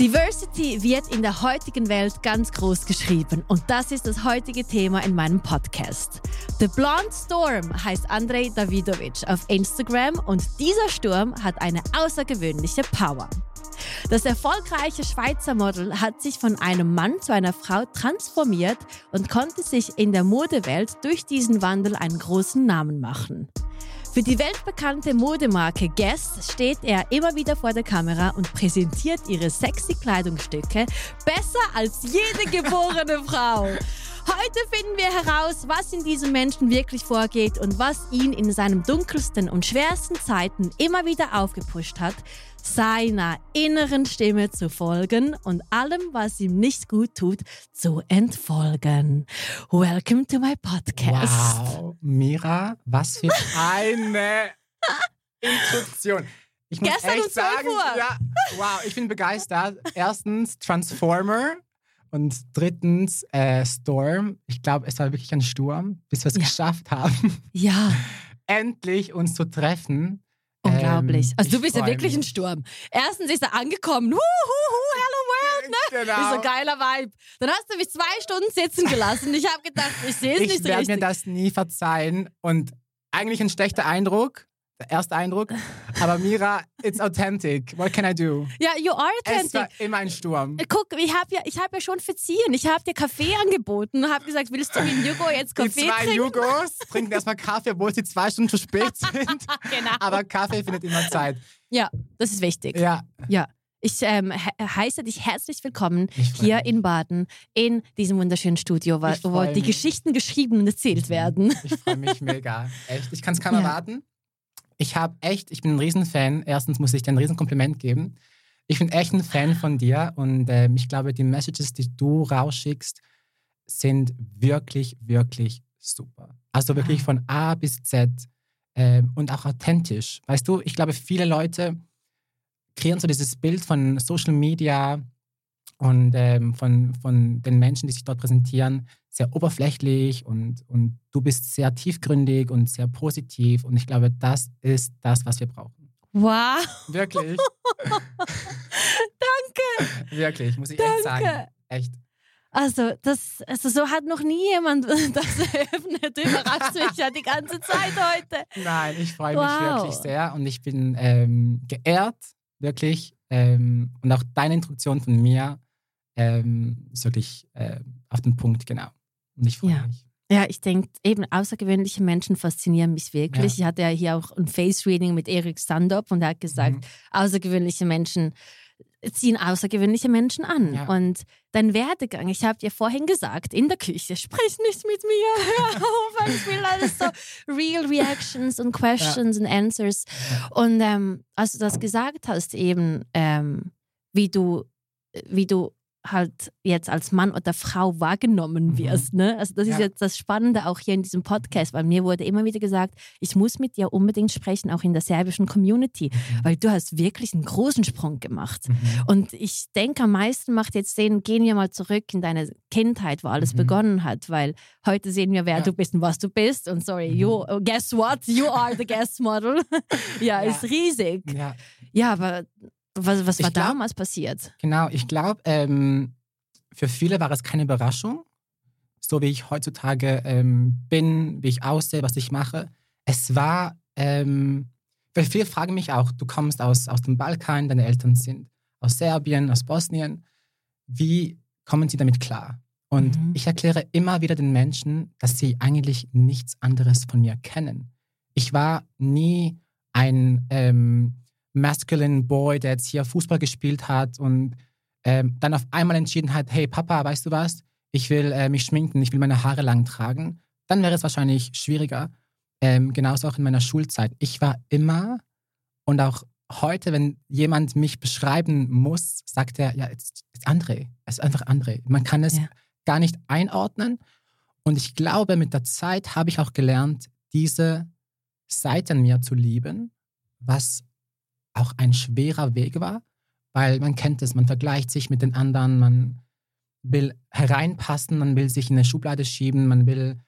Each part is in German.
Diversity wird in der heutigen Welt ganz groß geschrieben und das ist das heutige Thema in meinem Podcast. The Blonde Storm heißt Andrei Davidovic auf Instagram und dieser Sturm hat eine außergewöhnliche Power. Das erfolgreiche Schweizer Model hat sich von einem Mann zu einer Frau transformiert und konnte sich in der Modewelt durch diesen Wandel einen großen Namen machen. Für die weltbekannte Modemarke Guess steht er immer wieder vor der Kamera und präsentiert ihre sexy Kleidungsstücke besser als jede geborene Frau. Heute finden wir heraus, was in diesem Menschen wirklich vorgeht und was ihn in seinen dunkelsten und schwersten Zeiten immer wieder aufgepusht hat, seiner inneren Stimme zu folgen und allem, was ihm nicht gut tut, zu entfolgen. Welcome to my podcast. Wow, Mira, was für eine Introduktion. Ich muss Gestern echt um 12 sagen, ja, wow, ich bin begeistert. Erstens Transformer und drittens äh, Storm. Ich glaube, es war wirklich ein Sturm, bis wir es Ja. geschafft haben, Ja, endlich uns zu treffen. Unglaublich. Ähm, also du ich bist ja wirklich ein mich. Sturm. Erstens ist er angekommen. Huhuhu, hello world, ne? Genau. So geiler Vibe. Dann hast du mich zwei Stunden sitzen gelassen. Ich habe gedacht, ich sehe es Ich nicht werde mir richtig. das nie verzeihen und eigentlich ein schlechter Eindruck, der erste Eindruck. Aber Mira, it's authentic. What can I do? Ja, you are Es authentic. war immer ein Sturm. Guck, ich habe ja, ich hab ja schon verziehen. Ich habe dir Kaffee angeboten und habe gesagt, willst du mit Jugo jetzt Die Kaffee zwei trinken? Jugos trinken erstmal Kaffee, obwohl sie zwei Stunden zu spät sind. Genau. Aber Kaffee findet immer Zeit. Ja, das ist wichtig. Ja, Ja. Ich ähm, he heiße dich herzlich willkommen hier mich. in Baden in diesem wunderschönen Studio, wo, wo die. Geschichten geschrieben und erzählt werden. ich freue mich mega. Echt, ich kann es kaum Ja. erwarten. Ich habe echt, ich bin ein Riesenfan. Erstens muss ich dir ein Riesenkompliment geben. Ich bin echt ein Fan von dir und ähm, ich glaube, die Messages, die du rausschickst, sind wirklich, wirklich super. Also wirklich Wow. von A bis Z ähm, und auch authentisch. Weißt du, ich glaube, viele Leute kreieren so dieses Bild von Social Media und ähm, von, von den Menschen, die sich dort präsentieren, sehr oberflächlich und, und du bist sehr tiefgründig und sehr positiv und ich glaube, das ist das, was wir brauchen. Wow. Wirklich. Danke. Wirklich, muss ich Danke. echt sagen. Echt. Also, das, also so hat noch nie jemand das eröffnet. Du überraschst mich ja die ganze Zeit heute. Nein, ich freue mich Wow. wirklich sehr und ich bin ähm, geehrt, wirklich. Ähm, und auch deine Introduktion von mir ähm, wirklich äh, auf den Punkt, genau. Und ich freue Ja. mich. Ja, ich denke, eben außergewöhnliche Menschen faszinieren mich wirklich. Ich hatte ja hier auch ein Face-Reading mit Erik Standop und er hat gesagt, Mhm. außergewöhnliche Menschen ziehen außergewöhnliche Menschen an. Ja. Und dein Werdegang, ich habe dir vorhin gesagt, in der Küche, sprich nicht mit mir, hör auf, weil ich will alles so real Reactions und Questions und Answers. Und ähm, als du das gesagt hast, eben, ähm, wie du, wie du halt jetzt als Mann oder Frau wahrgenommen Mhm. wirst. Ne? Also das ist Ja. jetzt das Spannende auch hier in diesem Podcast, weil mir wurde immer wieder gesagt, ich muss mit dir unbedingt sprechen, auch in der serbischen Community, Mhm. weil du hast wirklich einen großen Sprung gemacht. Mhm. Und ich denke, am meisten macht jetzt den, gehen wir mal zurück in deine Kindheit, wo alles Mhm. begonnen hat, weil heute sehen wir, wer Ja. du bist und was du bist. Und sorry, Mhm. you, guess what? You are the guest model. ja, Ja. ist riesig. Ja, aber was, was war glaub- damals passiert? Genau, ich glaube, ähm, für viele war es keine Überraschung, so wie ich heutzutage ähm, bin, wie ich aussehe, was ich mache. Es war, ähm, weil viele fragen mich auch, du kommst aus, aus dem Balkan, deine Eltern sind aus Serbien, aus Bosnien. Wie kommen sie damit klar? Und Mhm. ich erkläre immer wieder den Menschen, dass sie eigentlich nichts anderes von mir kennen. Ich war nie ein ähm, masculine Boy, der jetzt hier Fußball gespielt hat und ähm, dann auf einmal entschieden hat, hey Papa, weißt du was, ich will äh, mich schminken, ich will meine Haare lang tragen, dann wäre es wahrscheinlich schwieriger. Ähm, genauso auch in meiner Schulzeit. Ich war immer und auch heute, wenn jemand mich beschreiben muss, sagt er, ja, es ist André. Es ist einfach André. Man kann es Ja. gar nicht einordnen. Und ich glaube, mit der Zeit habe ich auch gelernt, diese Seite an mir zu lieben, was auch ein schwerer Weg war, weil man kennt es, man vergleicht sich mit den anderen, man will hereinpassen, man will sich in eine Schublade schieben, man will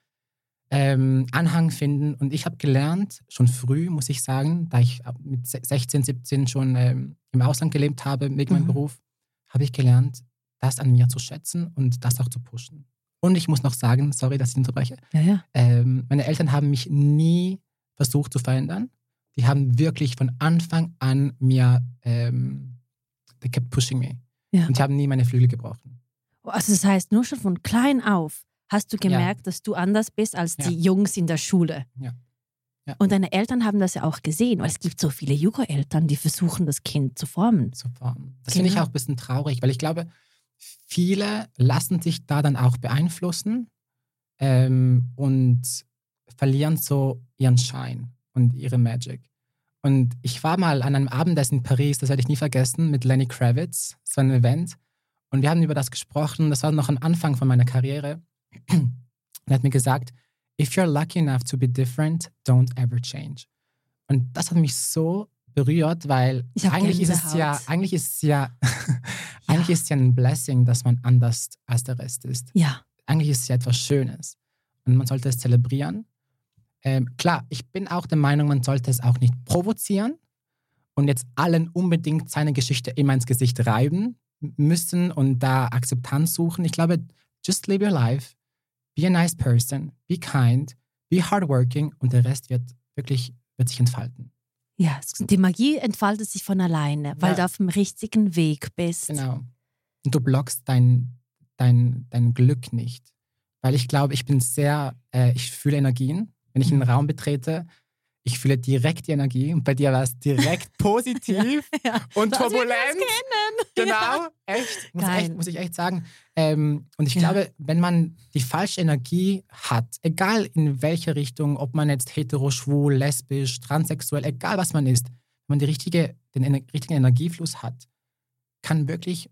ähm, Anhang finden. Und ich habe gelernt, schon früh, muss ich sagen, da ich mit se- 16, 17 schon ähm, im Ausland gelebt habe, wegen meinem Mhm. Beruf, habe ich gelernt, das an mir zu schätzen und das auch zu pushen. Und ich muss noch sagen, sorry, dass ich unterbreche, Ja, ja. ähm, meine Eltern haben mich nie versucht zu verändern. Die haben wirklich von Anfang an mir, ähm, they kept pushing me. Ja. Und die haben nie meine Flügel gebrochen. Also das heißt, nur schon von klein auf hast du gemerkt, dass du anders bist als Ja. die Jungs in der Schule. Ja. Ja. Und deine Eltern haben das ja auch gesehen, weil es gibt so viele Jura-Eltern, die versuchen, das Kind zu formen. zu formen. Das finde ich Genau. auch ein bisschen traurig, weil ich glaube, viele lassen sich da dann auch beeinflussen ähm, und verlieren so ihren Schein und ihre Magic. Und ich war mal an einem Abendessen in Paris, das werde ich nie vergessen, mit Lenny Kravitz. Das war ein Event. Und wir haben über das gesprochen. Das war noch am Anfang von meiner Karriere. Er hat mir gesagt, if you're lucky enough to be different, don't ever change. Und das hat mich so berührt, weil eigentlich ist es ja, eigentlich ist es ja, eigentlich ist es ja ein Blessing, dass man anders als der Rest ist. Ja, Eigentlich ist es ja etwas Schönes und man sollte es zelebrieren. Ähm, klar, ich bin auch der Meinung, man sollte es auch nicht provozieren und jetzt allen unbedingt seine Geschichte immer ins Gesicht reiben müssen und da Akzeptanz suchen. Ich glaube, just live your life, be a nice person, be kind, be hardworking und der Rest wird wirklich wird sich entfalten. ja. Die Magie entfaltet sich von alleine, weil Ja. du auf dem richtigen Weg bist. Genau. Und du blockst dein, dein, dein Glück nicht. Weil ich glaube, ich bin sehr, äh, ich fühle Energien. Wenn ich einen Raum betrete, ich fühle direkt die Energie. Und bei dir war es direkt positiv Ja. und Dass wir uns turbulent. Genau, Ja. echt. Muss, echt. muss ich echt sagen. Ähm, und ich Ja. glaube, wenn man die falsche Energie hat, egal in welche Richtung, ob man jetzt hetero, schwul, lesbisch, transsexuell, egal was man ist, wenn man die richtige, den ener richtigen Energiefluss hat, kann wirklich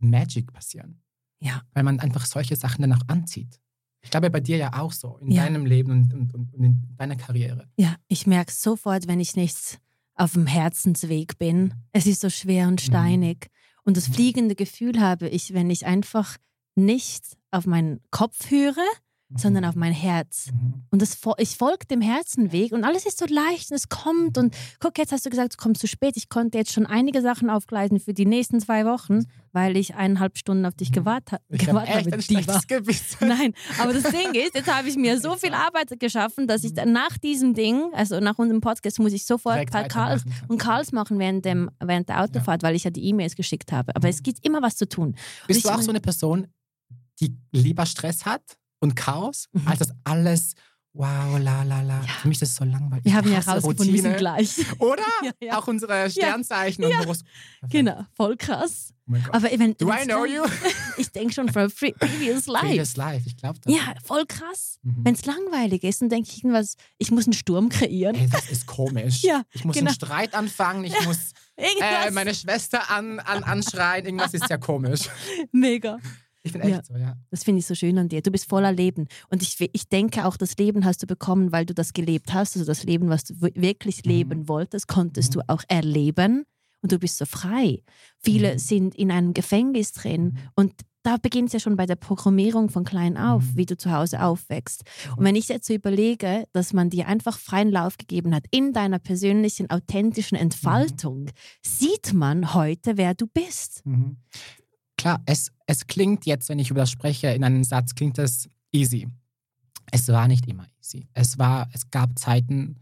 Magic passieren. Ja. Weil man einfach solche Sachen dann auch anzieht. Ich glaube, bei dir ja auch so, in Ja. deinem Leben und, und, und in deiner Karriere. Ja, ich merke sofort, wenn ich nicht auf dem Herzensweg bin. Es ist so schwer und steinig. Und das Mhm. fliegende Gefühl habe ich, wenn ich einfach nicht auf meinen Kopf höre, sondern auf mein Herz. Mhm. Und das, ich folge dem Herzenweg und alles ist so leicht und es kommt. Und guck, jetzt hast du gesagt, es kommt zu spät. Ich konnte jetzt schon einige Sachen aufgleisen für die nächsten zwei Wochen, weil ich eineinhalb Stunden auf dich gewart ha Ich habe gewartet echt habe. ein Diva. Gewissen. Nein, aber das Ding ist, jetzt habe ich mir so viel Arbeit geschaffen, dass ich dann nach diesem Ding, also nach unserem Podcast, muss ich sofort weitermachen kannst. und Karls machen während, dem, während der Autofahrt, weil ich ja die E-Mails geschickt habe. Aber es gibt immer was zu tun. Bist ich du auch so eine Person, die lieber Stress hat und Chaos, Mhm. als das alles, wow, la, la, la. Für mich ist das so langweilig. Wir haben ja hasse herausgefunden, wir sind gleich. Oder? Ja, ja. Auch unsere Sternzeichen und Perfekt. Genau, voll krass. Oh. Aber wenn, Do I know you? Ich denke schon from pre previous life. Previous life, ich glaube das. Ja, voll krass. Mhm. Wenn es langweilig ist, dann denke ich irgendwas, ich muss einen Sturm kreieren. Ey, das ist komisch. Ja, ich muss genau. einen Streit anfangen, ich muss äh, meine Schwester an, an, anschreien, irgendwas ist ja komisch. Mega. Ich bin echt Ja. so, ja. Das finde ich so schön an dir. Du bist voller Leben. Und ich, ich denke auch, das Leben hast du bekommen, weil du das gelebt hast. Also das Leben, was du wirklich Mhm. leben wolltest, konntest Mhm. du auch erleben. Und du bist so frei. Viele Mhm. sind in einem Gefängnis drin. Und da beginnt es ja schon bei der Programmierung von klein auf, Mhm. wie du zu Hause aufwächst. Und wenn ich jetzt so überlege, dass man dir einfach freien Lauf gegeben hat in deiner persönlichen, authentischen Entfaltung, sieht man heute, wer du bist. Klar, es, es klingt jetzt, wenn ich über das spreche, in einem Satz, klingt es easy. Es war nicht immer easy. Es, war, es gab Zeiten,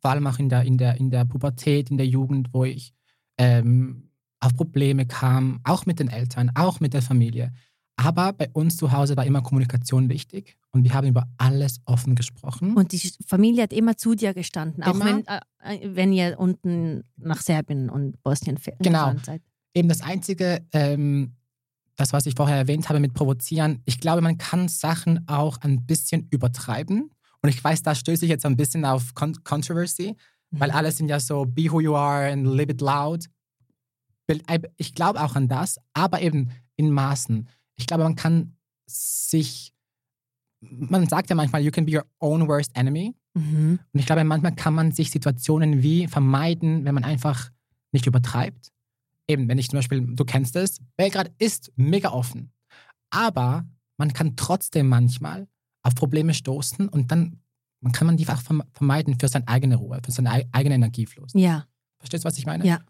vor allem auch in der, in der, in der Pubertät, in der Jugend, wo ich ähm, auf Probleme kam, auch mit den Eltern, auch mit der Familie. Aber bei uns zu Hause war immer Kommunikation wichtig und wir haben über alles offen gesprochen. Und die Familie hat immer zu dir gestanden, auch Immer. wenn, äh, wenn ihr unten nach Serbien und Bosnien Genau. seid. eben das Einzige, ähm, das, was ich vorher erwähnt habe mit Provozieren, ich glaube, man kann Sachen auch ein bisschen übertreiben. Und ich weiß, da stöße ich jetzt ein bisschen auf Con Controversy, weil alle sind ja so, be who you are and live it loud. Ich glaube auch an das, aber eben in Maßen. Ich glaube, man kann sich, man sagt ja manchmal, you can be your own worst enemy. Mhm. Und ich glaube, manchmal kann man sich Situationen wie vermeiden, wenn man einfach nicht übertreibt. Eben, wenn ich zum Beispiel, du kennst es, Belgrad ist mega offen. Aber man kann trotzdem manchmal auf Probleme stoßen und dann man kann man die einfach verme- vermeiden für seine eigene Ruhe, für seinen ei- eigenen Energiefluss. Ja, Verstehst du, was ich meine? Ja.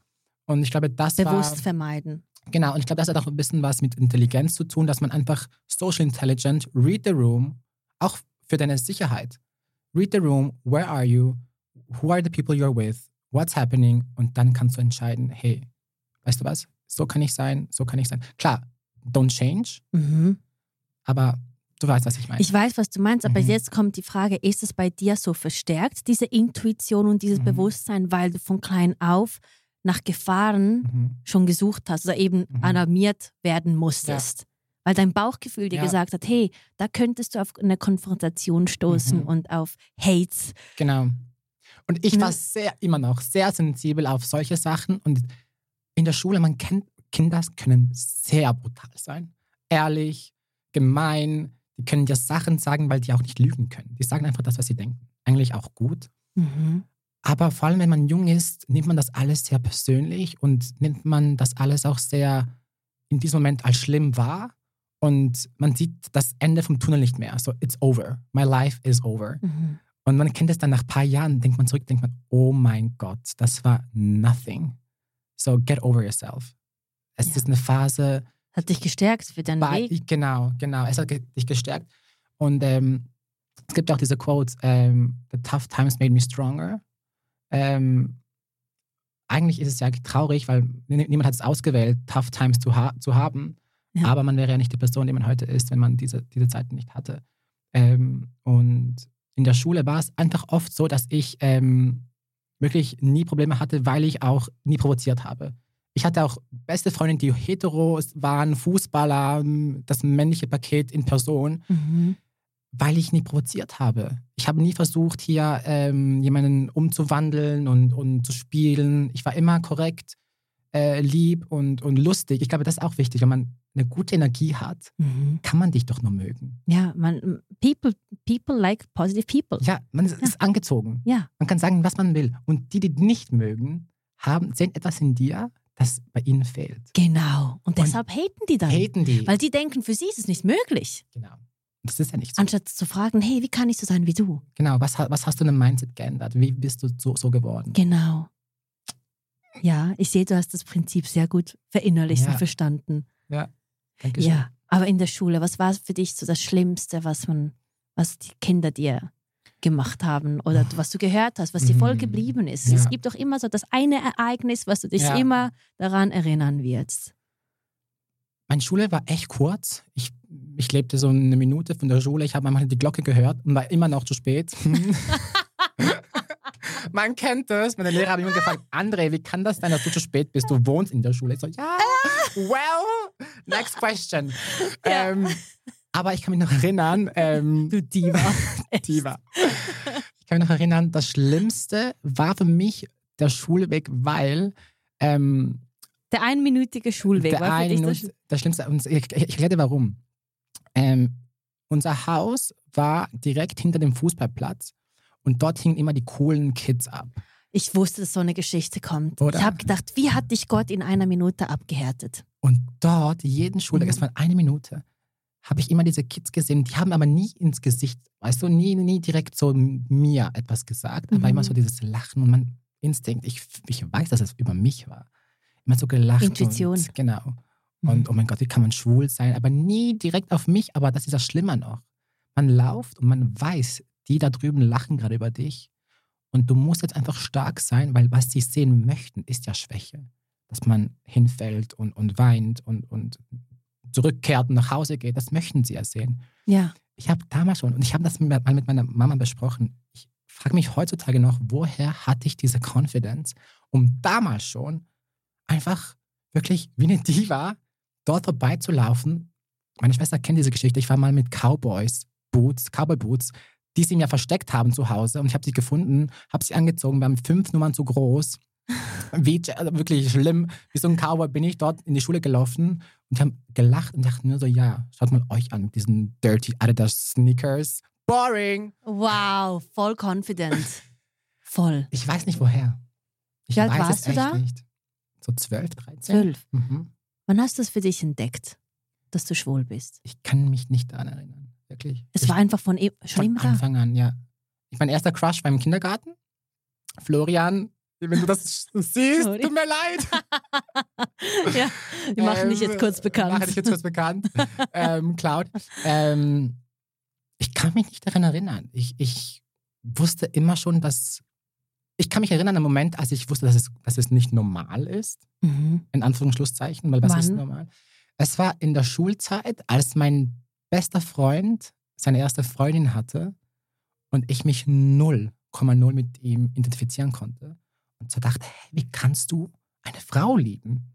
Und ich glaube, das bewusst war vermeiden. Genau, und ich glaube, das hat auch ein bisschen was mit Intelligenz zu tun, dass man einfach social intelligent, read the room, auch für deine Sicherheit. Read the room, where are you, who are the people you're with, what's happening und dann kannst du entscheiden, hey, weißt du was, so kann ich sein, so kann ich sein. Klar, don't change, Mhm. aber du weißt, was ich meine. Ich weiß, was du meinst, aber Mhm. jetzt kommt die Frage, ist es bei dir so verstärkt, diese Intuition und dieses Mhm. Bewusstsein, weil du von klein auf nach Gefahren mhm. schon gesucht hast oder eben Mhm. alarmiert werden musstest? Weil dein Bauchgefühl dir Ja. gesagt hat, hey, da könntest du auf eine Konfrontation stoßen Mhm. und auf Hates. Genau. Und ich Ne? war sehr, immer noch sehr sensibel auf solche Sachen. Und in der Schule, man kennt, Kinder können sehr brutal sein. Ehrlich, gemein. Die können dir Sachen sagen, weil die auch nicht lügen können. Die sagen einfach das, was sie denken. Eigentlich auch gut. Mhm. Aber vor allem, wenn man jung ist, nimmt man das alles sehr persönlich und nimmt man das alles auch sehr in diesem Moment als schlimm wahr. Und man sieht das Ende vom Tunnel nicht mehr. So, it's over. My life is over. Mhm. Und man kennt es dann nach ein paar Jahren, denkt man zurück, denkt man, oh mein Gott, das war nothing. So get over yourself. Es Ja. ist eine Phase, Hat dich gestärkt für deinen bei, Weg. genau, genau, es hat dich gestärkt. Und ähm, es gibt auch diese Quote, ähm, the tough times made me stronger. Ähm, eigentlich ist es ja traurig, weil nie- niemand hat es ausgewählt, tough times zu, ha zu haben. Ja. Aber man wäre ja nicht die Person, die man heute ist, wenn man diese, diese Zeiten nicht hatte. Ähm, und in der Schule war es einfach oft so, dass ich ähm, wirklich nie Probleme hatte, weil ich auch nie provoziert habe. Ich hatte auch beste Freundinnen, die hetero waren, Fußballer, ähm, das männliche Paket in Person, Mhm. weil ich nie provoziert habe. Ich habe nie versucht, hier ähm, jemanden umzuwandeln und, und zu spielen. Ich war immer korrekt, äh, lieb und, und lustig. Ich glaube, das ist auch wichtig. Wenn man eine gute Energie hat, Mhm. kann man dich doch nur mögen. Ja, man, people, people like positive people. Ja, man ist, ist angezogen. Ja. Man kann sagen, was man will. Und die, die nicht mögen, haben, sehen etwas in dir, das bei ihnen fehlt. Genau. Und deshalb haten die dann. Haten die. Weil die denken, für sie ist es nicht möglich. genau. Und das ist ja nicht so. Anstatt zu fragen, hey, wie kann ich so sein wie du? Genau, was, was hast du in deinem Mindset geändert? Wie bist du so, so geworden? Genau. Ja, ich sehe, du hast das Prinzip sehr gut verinnerlicht Ja. und verstanden. Dankeschön. Ja. Aber in der Schule, was war für dich so das Schlimmste, was man, was die Kinder dir gemacht haben oder was du gehört hast, was dir voll Mhm. geblieben ist? Ja. Es gibt doch immer so das eine Ereignis, was du dich Ja. immer daran erinnern wirst. Meine Schule war echt kurz. Ich, ich lebte so eine Minute von der Schule. Ich habe einmal die Glocke gehört und war immer noch zu spät. Man kennt das. Meine Lehrer haben immer gefragt, André, wie kann das sein, dass du zu spät bist? Du wohnst in der Schule. Ich so, ja, well, next question. Ja. Ähm, aber ich kann mich noch erinnern, ähm, Du Diva. Diva. Ich kann mich noch erinnern, das Schlimmste war für mich der Schulweg, weil ähm, Der einminütige Schulweg der war für dich das das Schlimmste. Und ich, ich erkläre dir warum. Ähm, unser Haus war direkt hinter dem Fußballplatz und dort hingen immer die coolen Kids ab. Ich wusste, dass so eine Geschichte kommt. Oder? Ich habe gedacht, wie hat dich Gott in einer Minute abgehärtet? Und dort, jeden Schultag, Mhm. war eine Minute, habe ich immer diese Kids gesehen. Die haben aber nie ins Gesicht, weißt du, nie, nie direkt so mir etwas gesagt, aber Mhm. immer so dieses Lachen und mein Instinkt. Ich, ich weiß, dass es über mich war. Immer so gelacht. Intuition. Und, genau. Mhm. Und oh mein Gott, wie kann man schwul sein? Aber nie direkt auf mich, aber das ist das Schlimmer noch. Man lauft und man weiß, die da drüben lachen gerade über dich. Und du musst jetzt einfach stark sein, weil was sie sehen möchten, ist ja Schwäche. Dass man hinfällt und, und weint und, und zurückkehrt und nach Hause geht, das möchten sie ja sehen. Ja. Ich habe damals schon, und ich habe das mal mit meiner Mama besprochen, ich frage mich heutzutage noch, woher hatte ich diese Confidence, um damals schon einfach wirklich wie eine Diva dort vorbeizulaufen. Meine Schwester kennt diese Geschichte. Ich war mal mit Cowboys, Boots, Cowboy Boots, die sie mir versteckt haben zu Hause. Und ich habe sie gefunden, habe sie angezogen, wir haben fünf Nummern zu groß. Wie, also wirklich schlimm. Wie so ein Cowboy bin ich dort in die Schule gelaufen und haben gelacht und dachten nur so, ja, schaut mal euch an mit diesen dirty Adidas Sneakers. Boring. Wow, voll confident. Voll. Ich weiß nicht woher. Ich Wie alt weiß warst es du echt da? nicht. So 12, 13? Zwölf. Mhm. Wann hast du es für dich entdeckt, dass du schwul bist? Ich kann mich nicht daran erinnern. Wirklich. Es ich, war einfach von, e- schon von immer da. Anfang an, ja. Ich, mein erster Crush war im Kindergarten. Florian, wenn du das siehst, Sorry. tut mir leid. ja, die machen dich Ähm, jetzt kurz bekannt. Mache dich jetzt kurz bekannt. ähm, Cloud. Ähm, ich kann mich nicht daran erinnern. Ich, ich wusste immer schon, dass. Ich kann mich erinnern an einen Moment, als ich wusste, dass es, dass es nicht normal ist. Mhm. In Anführungsschlusszeichen, weil was Wann? ist normal? Es war in der Schulzeit, als mein bester Freund seine erste Freundin hatte und ich mich 0,0 mit ihm identifizieren konnte. Und so dachte, hey, wie kannst du eine Frau lieben?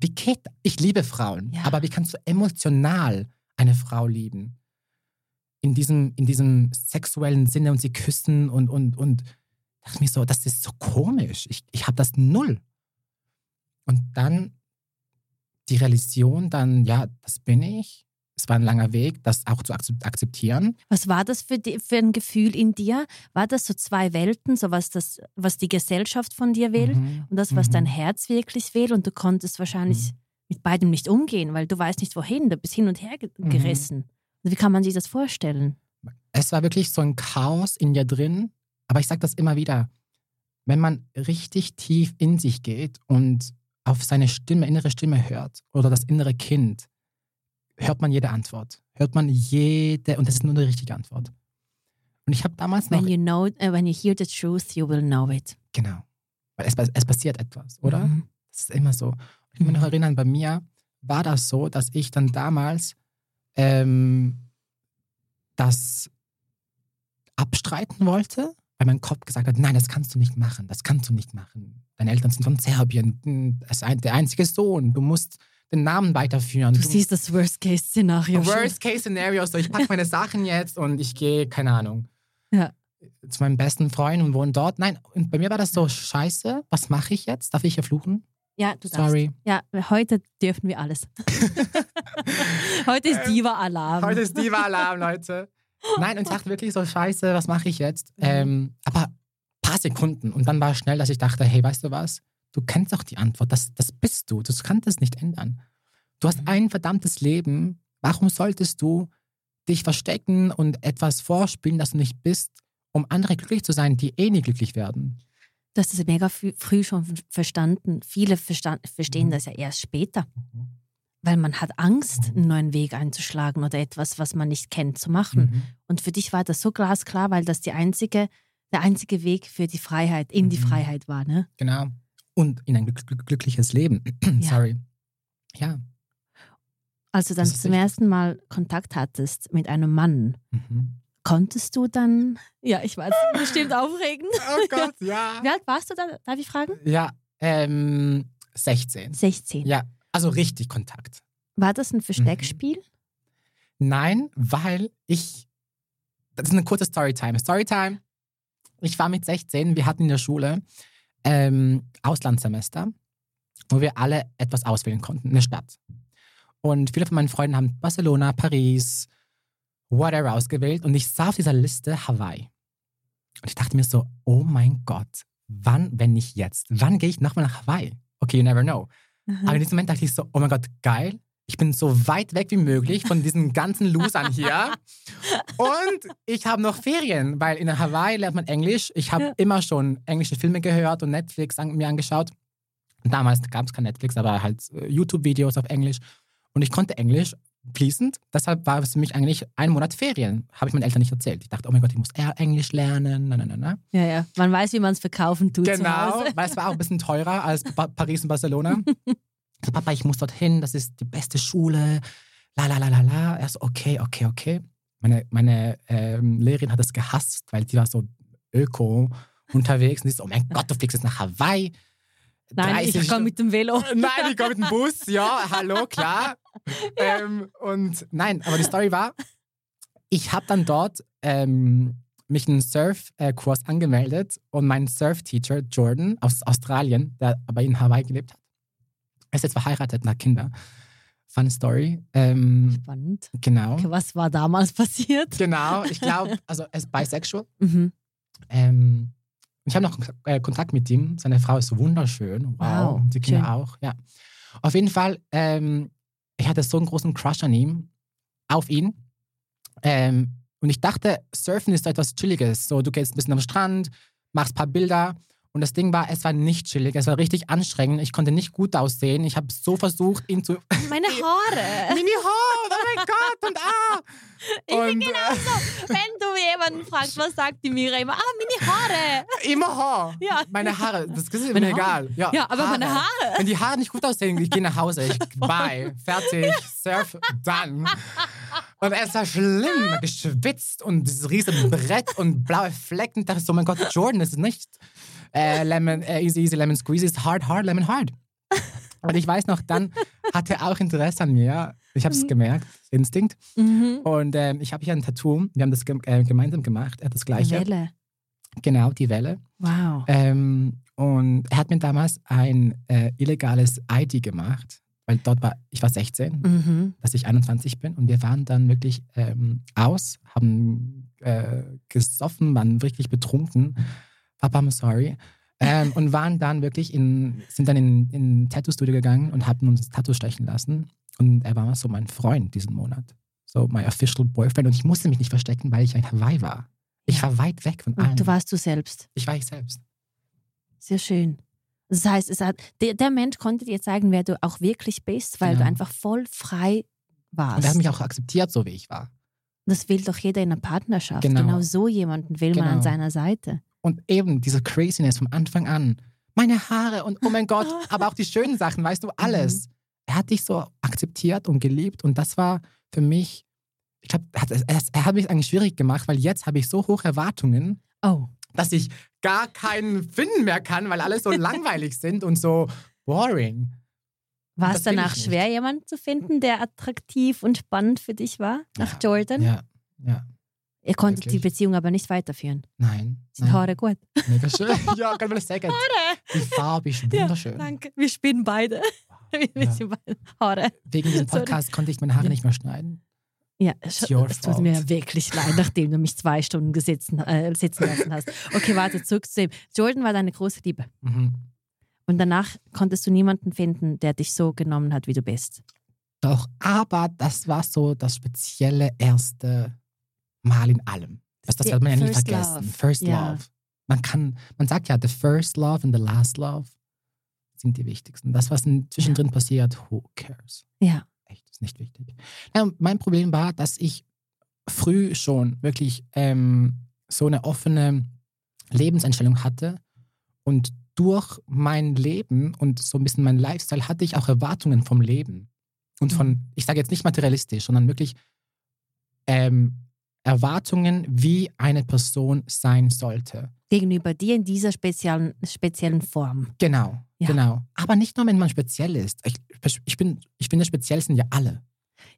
Wie geht das? Ich liebe Frauen, Ja. aber wie kannst du emotional eine Frau lieben? In diesem, in diesem sexuellen Sinne und sie küssen und, und, und dachte mir so, das ist so komisch. Ich, ich habe das null. Und dann die Realisation, dann, ja, das bin ich. Es war ein langer Weg, das auch zu akzep- akzeptieren. Was war das für, die, für ein Gefühl in dir? War das so zwei Welten, so was, das, was die Gesellschaft von dir will Mhm. und das, was Mhm. dein Herz wirklich will und du konntest wahrscheinlich Mhm. mit beidem nicht umgehen, weil du weißt nicht wohin, du bist hin und her Mhm. gerissen. Wie kann man sich das vorstellen? Es war wirklich so ein Chaos in dir drin. Aber ich sage das immer wieder. Wenn man richtig tief in sich geht und auf seine Stimme, innere Stimme hört oder das innere Kind, hört man jede Antwort. Hört man jede, und das ist nur eine richtige Antwort. Und ich habe damals noch, When you know, uh, when you hear the truth, you will know it. genau, weil es, es passiert etwas, oder? Mhm. Das ist immer so. Ich kann mich noch erinnern, bei mir war das so, dass ich dann damals ähm, das abstreiten wollte, weil mein Kopf gesagt hat, nein, das kannst du nicht machen, das kannst du nicht machen. Deine Eltern sind von Serbien, das ist ein, der einzige Sohn, du musst den Namen weiterführen. Du siehst das Worst-Case-Szenario. schon. Worst Case Scenario, so ich packe meine Sachen jetzt und ich gehe, keine Ahnung, Ja. zu meinem besten Freund und wohne dort. Nein, und bei mir war das so, scheiße, was mache ich jetzt? Darf ich hier fluchen? Ja, du darfst. Sorry. Ja, heute dürfen wir alles. heute ist Diva-Alarm. Ähm, Heute ist Diva-Alarm, Leute. Nein, und ich dachte wirklich so, scheiße, was mache ich jetzt? Ähm, aber ein paar Sekunden. Und dann war es schnell, dass ich dachte, hey, weißt du was? Du kennst doch die Antwort. Das, das bist du. Das kannst es nicht ändern. Du hast Mhm. ein verdammtes Leben. Warum solltest du dich verstecken und etwas vorspielen, das du nicht bist, um andere glücklich zu sein, die eh nie glücklich werden? Du hast es mega früh, schon verstanden. Viele verstand, verstehen Mhm. das ja erst später, weil man hat Angst, Mhm. einen neuen Weg einzuschlagen oder etwas, was man nicht kennt, zu machen. Mhm. Und für dich war das so glasklar, weil das die einzige, der einzige Weg für die Freiheit, in die Mhm. Freiheit war. Ne? Genau. Und in ein glück glück glückliches Leben. Ja. Sorry. Ja. Als du dann zum richtig. ersten Mal Kontakt hattest mit einem Mann, Mhm. konntest du dann, ja, ich weiß, bestimmt aufregend. Oh Gott, ja. Wie alt warst du da? Darf ich fragen? Ja, ähm, 16. 16. Ja, also richtig Kontakt. War das ein Versteckspiel? Nein, weil ich. Das ist eine kurze Storytime. Storytime. Ich war mit 16, wir hatten in der Schule ähm, Auslandssemester, wo wir alle etwas auswählen konnten, eine Stadt. Und viele von meinen Freunden haben Barcelona, Paris, whatever ausgewählt. Und ich sah auf dieser Liste Hawaii. Und ich dachte mir so, oh mein Gott, wann, wenn nicht jetzt? Wann gehe ich nochmal nach Hawaii? Okay, you never know. Mhm. Aber in diesem Moment dachte ich so, oh mein Gott, geil. Ich bin so weit weg wie möglich von diesen ganzen Losern hier. Und ich habe noch Ferien, weil in Hawaii lernt man Englisch. Ich habe Ja. immer schon englische Filme gehört und Netflix an, mir angeschaut. Damals gab es kein Netflix, aber halt äh, YouTube-Videos auf Englisch. Und ich konnte Englisch fließend. Deshalb war es für mich eigentlich ein Monat Ferien. Habe ich meinen Eltern nicht erzählt. Ich dachte, oh mein Gott, ich muss eher Englisch lernen. Na, na, na, na. Ja, ja. Man weiß, wie man es verkaufen tut Genau, weil es war auch ein bisschen teurer als Pa- Paris und Barcelona. so, Papa, ich muss dorthin, das ist die beste Schule. La la la la la. Er so, okay, okay, okay. Meine, meine ähm, Lehrerin hat es gehasst, weil die war so öko unterwegs und die so, oh mein Gott, du fliegst jetzt nach Hawaii. Nein, ich 30 komme mit dem Velo. Nein, ich komme mit dem Bus, ja, hallo, klar. Ähm, und nein, aber die Story war, ich habe dann dort ähm, mich einen Surf-Kurs angemeldet und mein Surf-Teacher Jordan aus Australien, der aber in Hawaii gelebt hat, ist jetzt verheiratet und hat Kinder. Fun Story. Ähm, Spannend. genau. Was war damals passiert? Genau, ich glaube, also er ist bisexual. Mhm. Ähm, ich habe noch äh, Kontakt mit ihm. Seine Frau ist wunderschön. Wow. Wow, Die Kinder schön. auch, ja. Auf jeden Fall, ähm, ich hatte so einen großen Crush an ihm, auf ihn. Ähm, und ich dachte, Surfen ist so etwas Chilliges. So, du gehst ein bisschen am Strand, machst ein paar Bilder. Und das Ding war, es war nicht chillig, es war richtig anstrengend. Ich konnte nicht gut aussehen. Ich habe so versucht, ihn zu. Meine Haare. Mini Haare, oh mein Gott, und ah! Ich bin Und, äh, genauso. Wenn du jemanden fragst, was sagt die Mira immer? Ah, Mini Haare. Immer Haar. Ja. Meine Haare, das ist mir egal. Ja, Ja, aber meine Haare. Wenn die Haare nicht gut aussehen, ich gehe nach Hause. Ich, bye, fertig, surf, done. Und es war schlimm, geschwitzt und dieses riesige Brett und blaue Flecken. Ich dachte so, mein Gott, Jordan, das ist nicht äh, Lemon, äh, easy, easy, Lemon Squeezy, ist hard, hard, Lemon hard. Und ich weiß noch, dann hatte er auch Interesse an mir. Ich habe es gemerkt, Instinkt. Mhm. Und ähm, ich habe hier ein Tattoo. Wir haben das gem äh, gemeinsam gemacht. Er hat das gleiche. Welle. Genau, die Welle. Wow. Ähm, und er hat mir damals ein äh, illegales ID gemacht, weil dort war, ich war 16, Mhm. dass ich 21 bin. Und wir waren dann wirklich ähm, aus, haben äh, gesoffen, waren wirklich betrunken. Papa, I'm sorry. Ähm, und waren dann wirklich in, sind dann in, in Tattoo-Studio gegangen und hatten uns Tattoos stechen lassen. Und er war so mein Freund diesen Monat. So my official boyfriend. Und ich musste mich nicht verstecken, weil ich in Hawaii war. Ich war weit weg von allem. Und du warst du selbst. ich war ich selbst. Sehr schön. Das heißt, es hat, der, der Mensch konnte dir zeigen, wer du auch wirklich bist, weil Genau. du einfach voll frei warst. Und er hat mich auch akzeptiert, so wie ich war. das will doch jeder in einer Partnerschaft. Genau. Genau, so jemanden will man an Genau. seiner Seite. Und eben diese Craziness vom Anfang an. Meine Haare und oh mein Gott, aber auch die schönen Sachen, weißt du, alles. Er hat dich so akzeptiert und geliebt und das war für mich, ich glaube, er, hat- mich eigentlich schwierig gemacht, weil jetzt habe ich so hohe Erwartungen, Oh. dass ich gar keinen finden mehr kann, weil alle so langweilig sind und so boring. War es danach schwer, jemanden zu finden, der attraktiv und spannend für dich war, nach Ja. Jordan? Ja, ja, Ihr konntet die Wirklich. Beziehung aber nicht weiterführen. nein. Sind nein. Haare gut? Mega schön. Ja, kann man das sagen. Die Farbe ist wunderschön. danke. Wir spinnen beide. Wir Ja. spinnen beide Haare. Wegen diesem Sorry. Podcast konnte ich meine Haare Ja. nicht mehr schneiden. Ja, es, tut mir wirklich leid, nachdem du mich zwei Stunden gesitzen, äh, sitzen lassen hast. Okay, warte, zurück zu dem. Jordan war deine große Liebe. Mhm. Und danach konntest du niemanden finden, der dich so genommen hat, wie du bist. Doch, aber das war so das spezielle erste Mal in allem. Das, das wird man ja nie vergessen. love. First Ja. Love. Man kann, man sagt ja, the first love and the last love sind die wichtigsten. Das, was in- zwischendrin passiert, who cares? Ja. Echt, ist nicht wichtig. Ja, mein Problem war, dass ich früh schon wirklich ähm, so eine offene Lebenseinstellung hatte und durch mein Leben und so ein bisschen mein Lifestyle hatte ich auch Erwartungen vom Leben. Und von, ich sage jetzt nicht materialistisch, sondern wirklich ähm, Erwartungen, wie eine Person sein sollte. Gegenüber dir in dieser speziellen, speziellen Form. Genau, Ja. genau. Aber nicht nur, wenn man speziell ist. Ich, ich, bin, ich finde, speziell sind ja alle.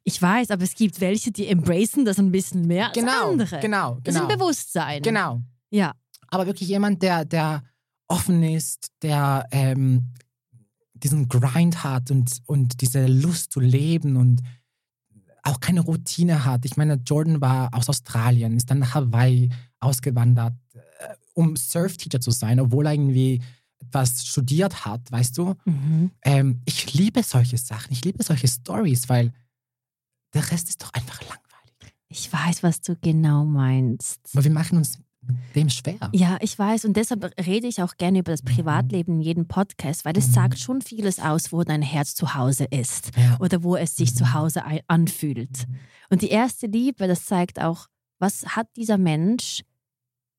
Ich weiß, aber es gibt welche, die embracen das ein bisschen mehr als Genau, andere. genau, Das ist genau. ein Bewusstsein. Genau. Ja. aber wirklich jemand, der, der offen ist, der ähm, diesen Grind hat und, und diese Lust zu leben und auch keine Routine hat. Ich meine, Jordan war aus Australien, ist dann nach Hawaii ausgewandert, äh, um Surfteacher zu sein, obwohl er irgendwie etwas studiert hat, weißt du? Mhm. Ähm, ich liebe solche Sachen, ich liebe solche Stories, weil der Rest ist doch einfach langweilig. Ich weiß, was du genau meinst. Aber wir machen uns dem schwer. Ja, ich weiß und deshalb rede ich auch gerne über das Privatleben in jedem Podcast, weil das Mhm. sagt schon vieles aus, wo dein Herz zu Hause ist Ja. oder wo es sich Mhm. zu Hause ein- anfühlt. Und die erste Liebe, das zeigt auch, was hat dieser Mensch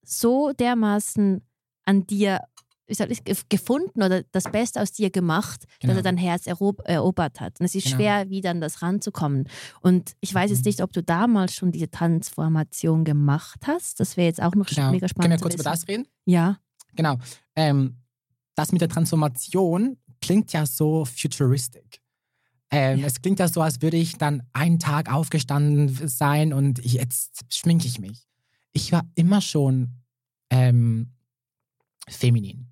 so dermaßen an dir wie soll ich, gef- gefunden oder das Beste aus dir gemacht, Genau. dass er dein Herz erob erobert hat. Und es ist Genau. schwer, wieder an das ranzukommen. Und ich weiß jetzt Mhm. nicht, ob du damals schon diese Transformation gemacht hast. Das wäre jetzt auch noch Genau. mega Können spannend wir zu kurz über das reden? Ja. Genau. Ähm, das mit der Transformation klingt ja so futuristic. Ähm, Ja. Es klingt ja so, als würde ich dann einen Tag aufgestanden sein und jetzt schminke ich mich. Ich war immer schon ähm, feminin,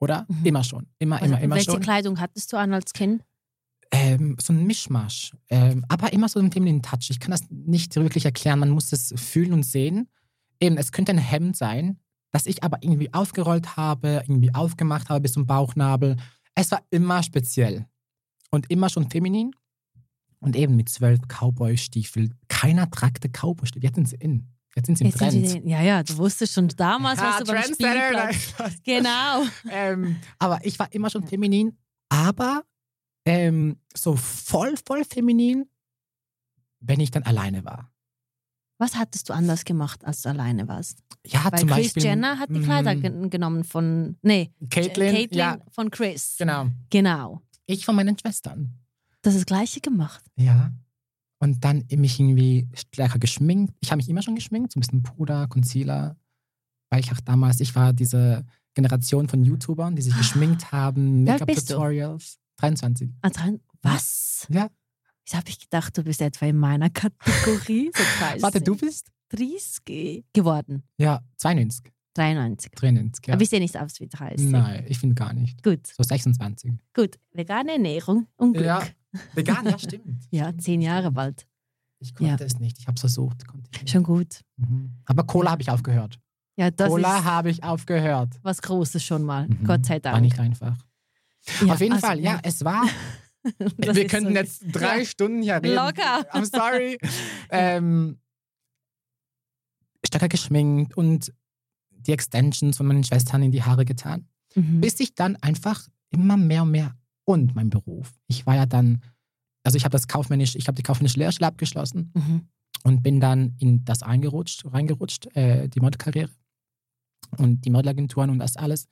oder? Mhm. Immer schon. Immer, Also, immer, immer welche schon. Kleidung hattest du an als Kind? Ähm, so ein Mischmasch. Ähm, aber immer so einen femininen Touch. Ich kann das nicht wirklich erklären. Man muss es fühlen und sehen. Eben, es könnte ein Hemd sein, das ich aber irgendwie aufgerollt habe, irgendwie aufgemacht habe bis zum Bauchnabel. Es war immer speziell. Und immer schon feminin. Und eben mit zwölf Cowboy-Stiefel. Keiner tragte Cowboy-Stiefel. Wir hatten sie in. Jetzt sind sie im Jetzt sind Trend. die, ja, ja, du wusstest schon damals, was du beim Spielplatz... nein. Genau. ähm, aber ich war immer schon feminin, aber ähm, so voll, voll feminin, wenn ich dann alleine war. Was hattest du anders gemacht, als du alleine warst? Ja, Weil zum Chris Beispiel. Jenner hat die Kleider mm, gen- genommen von... Nee, Caitlyn, Caitlyn ja, von Chris. genau. Genau. Ich von meinen Schwestern. Das ist das Gleiche gemacht. Ja. Und dann mich irgendwie stärker geschminkt. Ich habe mich immer schon geschminkt, so ein bisschen Puder, Concealer. Weil ich auch damals, ich war diese Generation von YouTubern, die sich geschminkt haben? Make-up-Tutorials. 23. Ah, Was? Ja. Jetzt habe ich gedacht, du bist etwa in meiner Kategorie. So 30. Warte, du bist? 30 geworden. Ja, 92. 93. 93, ja. Aber ich sehe nicht aus wie 30. Nein, ich finde gar nicht. Gut, So 26. gut. Vegane Ernährung und Glück. Ja. Ja, Vegan, ja, stimmt. zehn Jahre bald. Ich konnte Ja. es nicht. Ich habe es versucht. Schon gut. Mhm. Aber Cola habe ich aufgehört. Ja, das Cola habe ich aufgehört. was Großes schon mal. Mhm. Gott sei Dank. War nicht einfach. Ja, Auf jeden also, Fall, ja, es war. wir könnten so- jetzt drei Ja. Stunden hier reden. Locker. I'm sorry. ähm, stärker geschminkt und die Extensions von meinen Schwestern in die Haare getan. Mhm. Bis ich dann einfach immer mehr und mehr und mein Beruf. Ich war ja dann, also ich habe das kaufmännisch, ich habe die kaufmännische Lehrstelle abgeschlossen Mhm. und bin dann in das eingerutscht, reingerutscht, äh, die Modelkarriere und die Modelagenturen und das alles.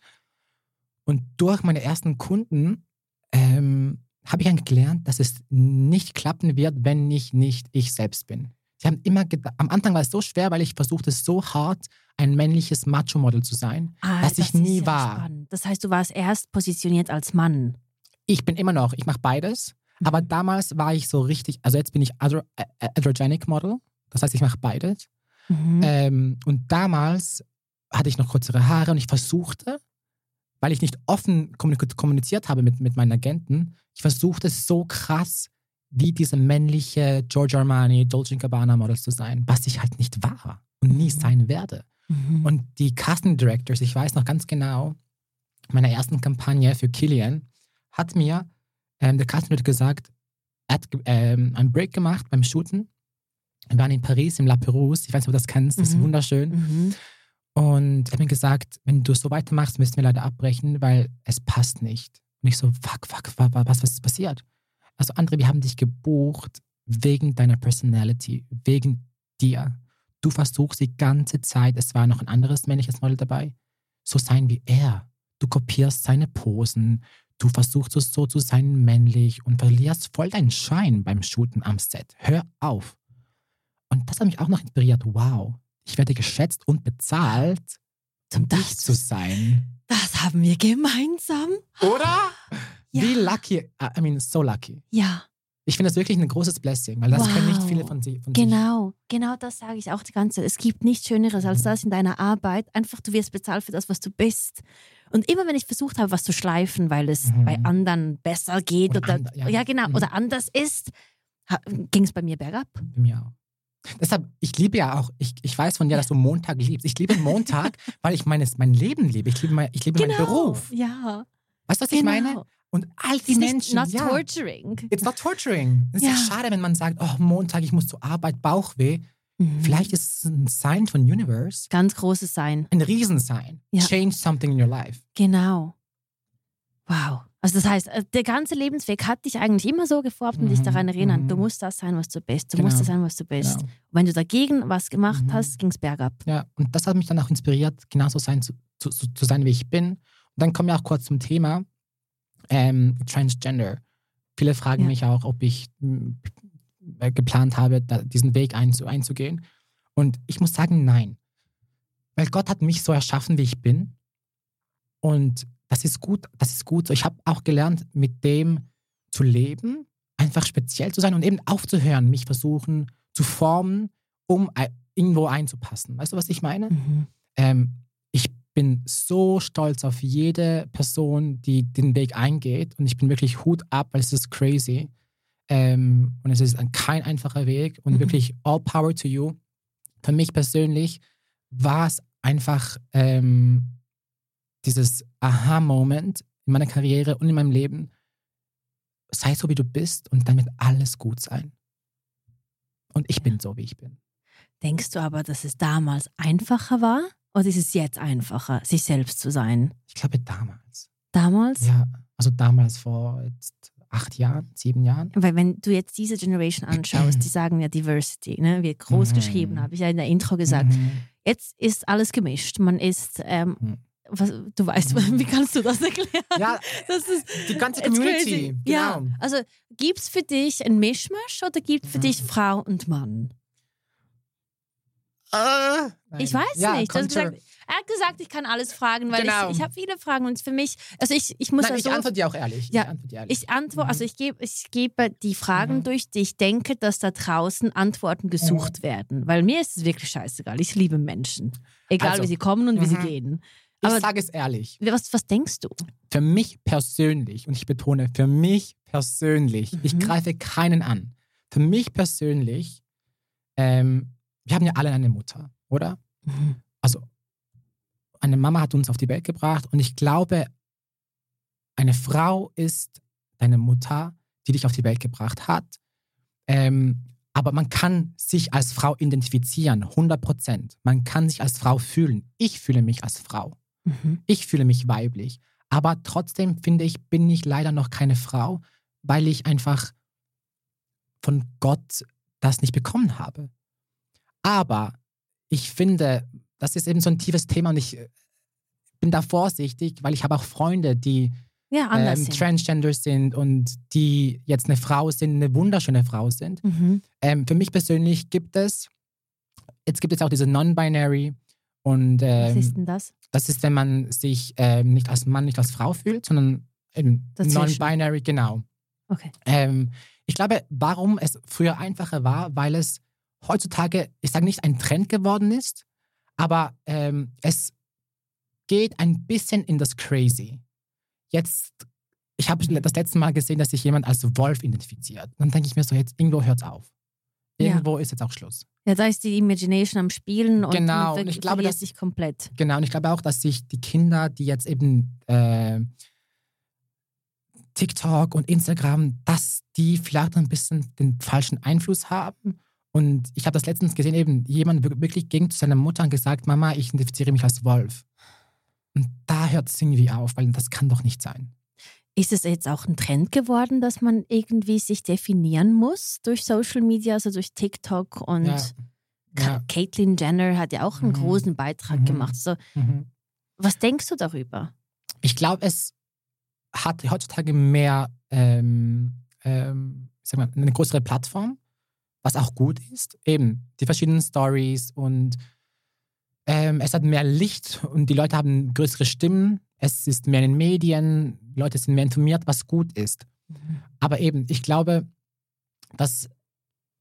Und durch meine ersten Kunden ähm, habe ich eigentlich gelernt, dass es nicht klappen wird, wenn ich nicht ich selbst bin. Sie haben immer am Anfang war es so schwer, weil ich versuchte so hart, ein männliches Macho-Model zu sein. Ah, Was ich das nie ist ja war. Spannend. Das heißt, du warst erst positioniert als Mann. Ich bin immer noch, ich mache beides, aber Mhm. damals war ich so richtig, also jetzt bin ich andro, äh, androgenic Model, das heißt, ich mache beides. Mhm. Ähm, und damals hatte ich noch kürzere Haare und ich versuchte, weil ich nicht offen kommuniziert habe mit, mit meinen Agenten, ich versuchte so krass wie diese männliche Giorgio Armani, Dolce Gabbana Models zu sein, was ich halt nicht war und nie Mhm. sein werde. Mhm. Und die Casting Directors, ich weiß noch ganz genau, meiner ersten Kampagne für Killian hat mir ähm, der Director gesagt, er hat ähm, einen Break gemacht beim Shooten. Wir waren in Paris, im La Perouse. Ich weiß nicht, ob du das kennst, das ist Mhm. wunderschön. Mhm. Und er hat mir gesagt, wenn du so weitermachst, müssen wir leider abbrechen, weil es passt nicht. Und ich so, fuck, fuck, wa- was, was ist passiert? Also André, wir haben dich gebucht wegen deiner Personality, wegen dir. Du versuchst die ganze Zeit, es war noch ein anderes männliches Model dabei, so sein wie er. Du kopierst seine Posen, du versuchst es so zu sein männlich und verlierst voll deinen Schein beim Shooten am Set. Hör auf. Und das hat mich auch noch inspiriert. Wow, ich werde geschätzt und bezahlt, Zum um dich zu sein. Das haben wir gemeinsam. Oder? Ja. Wie lucky, I mean, so lucky. Ja, Ich finde das wirklich ein großes Blessing, weil das können nicht Wow. viele von, sie, von sich. genau. Genau das sage ich auch die ganze Zeit. Es gibt nichts Schöneres als das in deiner Arbeit. Einfach, du wirst bezahlt für das, was du bist. Und immer wenn ich versucht habe, was zu schleifen, weil es Mhm. bei anderen besser geht Oder oder, and- ja. ja. genau, Mhm. oder anders ist, ging es bei mir bergab. Bei mir auch. Deshalb, ich liebe ja auch, ich, ich weiß von dir, dass du Montag liebst. Ich liebe Montag, weil ich meines, mein Leben liebe. Ich liebe, mein, ich liebe meinen Beruf. Genau. Ja. Weißt du, was ich Genau. meine? Und all die Menschen. not ja, torturing. It's not torturing. Es ist Ja. ja schade, wenn man sagt, oh, Montag, ich muss zur Arbeit, Bauchweh. Mhm. Vielleicht ist es ein Sign von Universe, Ganz großes Sein. ein Riesensign. Ja. Change something in your life. Genau. Wow. Also das heißt, äh, der ganze Lebensweg hat dich eigentlich immer so geformt und dich Mhm, daran erinnern, mhm. du musst das sein, was du bist. Du Genau. musst das sein, was du bist. Genau. Und wenn du dagegen was gemacht Mhm. hast, ging es bergab. Ja, und das hat mich dann auch inspiriert, genauso sein zu, zu, zu sein, wie ich bin. Und dann kommen wir auch kurz zum Thema ähm, Transgender. Viele fragen Ja. mich auch, ob ich geplant habe, diesen Weg einzu, einzugehen. Und ich muss sagen, nein. Weil Gott hat mich so erschaffen, wie ich bin. Und das ist gut, das ist gut. so. Ich habe auch gelernt, mit dem zu leben, einfach speziell zu sein und eben aufzuhören, mich versuchen zu formen, um irgendwo einzupassen. Weißt du, was ich meine? Mhm. Ähm, ich bin so stolz auf jede Person, die den Weg eingeht. Und ich bin wirklich Hut ab, weil es ist crazy. Ähm, und es ist ein, kein einfacher Weg. Und Mhm. wirklich all power to you. Für mich persönlich war es einfach ähm, dieses Aha-Moment in meiner Karriere und in meinem Leben. Sei so, wie du bist und dann wird alles gut sein. Und ich bin so, wie ich bin. Denkst du aber, dass es damals einfacher war? Oder ist es jetzt einfacher, sich selbst zu sein? Ich glaube damals. Damals? Ja, also damals vor jetzt acht Jahren, sieben Jahren. Weil wenn du jetzt diese Generation anschaust, die sagen ja Diversity, ne? wird groß Mhm. geschrieben, habe ich ja in der Intro gesagt. Mhm. Jetzt ist alles gemischt. Man ist, ähm, Mhm. was, du weißt, wie kannst du das erklären? Ja, Das ist die ganze Community. Genau. Ja, also gibt es für dich ein Mischmasch oder gibt es für Mhm. dich Frau und Mann? Äh, Ich weiß ja, nicht. Culture- gesagt, er hat gesagt, ich kann alles fragen, weil Genau. ich, ich habe viele Fragen und für mich, also ich, ich muss Nein, ja ich antworte dir auch ehrlich. Ja, ich antworte ehrlich. ich antworte, Mhm. also ich gebe, ich gebe die Fragen Mhm. durch, die ich denke, dass da draußen Antworten gesucht werden, weil mir ist es wirklich scheißegal. Ich liebe Menschen, egal Also, wie sie kommen und wie sie mhm. gehen. ich aber- sage es ehrlich. Was, was denkst du? Für mich persönlich, und ich betone, für mich persönlich, ich Mhm. greife keinen an. Für mich persönlich, ähm, wir haben ja alle eine Mutter, oder? Also, eine Mama hat uns auf die Welt gebracht und ich glaube, eine Frau ist deine Mutter, die dich auf die Welt gebracht hat. Ähm, aber man kann sich als Frau identifizieren, 100 Prozent. Man kann sich als Frau fühlen. Ich fühle mich als Frau. Mhm. Ich fühle mich weiblich. Aber trotzdem finde ich, bin ich leider noch keine Frau, weil ich einfach von Gott das nicht bekommen habe. Aber ich finde, das ist eben so ein tiefes Thema und ich äh, bin da vorsichtig, weil ich habe auch Freunde, die Ja, ähm, sind. Transgender sind und die jetzt eine Frau sind, eine wunderschöne Frau sind. Mhm. Ähm, für mich persönlich gibt es, jetzt gibt es auch diese Non-Binary und Was ähm, ist denn das? das ist, wenn man sich ähm, nicht als Mann, nicht als Frau fühlt, sondern non-binary, genau. Okay. Ähm, ich glaube, warum es früher einfacher war, weil es heutzutage, ich sage nicht ein Trend geworden ist, aber ähm, es geht ein bisschen in das Crazy. Jetzt, ich habe das letzte Mal gesehen, dass sich jemand als Wolf identifiziert. Dann denke ich mir so, jetzt irgendwo hört es auf. Ja. Irgendwo ist jetzt auch Schluss. Ja, da ist die Imagination am Spielen und Genau, und ich glaube, dass- sich komplett. Genau, und ich glaube auch, dass sich die Kinder, die jetzt eben äh, TikTok und Instagram, dass die vielleicht ein bisschen den falschen Einfluss haben. Und ich habe das letztens gesehen, eben jemand wir- wirklich ging zu seiner Mutter und gesagt, Mama, ich identifiziere mich als Wolf. Und da hört es irgendwie auf, weil das kann doch nicht sein. Ist es jetzt auch ein Trend geworden, dass man irgendwie sich definieren muss durch Social Media, also durch TikTok und Ja. Ja. Caitlyn Jenner hat ja auch einen Mhm. großen Beitrag Mhm. gemacht. So, Mhm. was denkst du darüber? Ich glaube, es hat heutzutage mehr, ähm, ähm, sag mal, eine größere Plattform, was auch gut ist. Eben die verschiedenen Stories und ähm, es hat mehr Licht und die Leute haben größere Stimmen. Es ist mehr in den Medien, die Leute sind mehr informiert, was gut ist. Aber eben, ich glaube, dass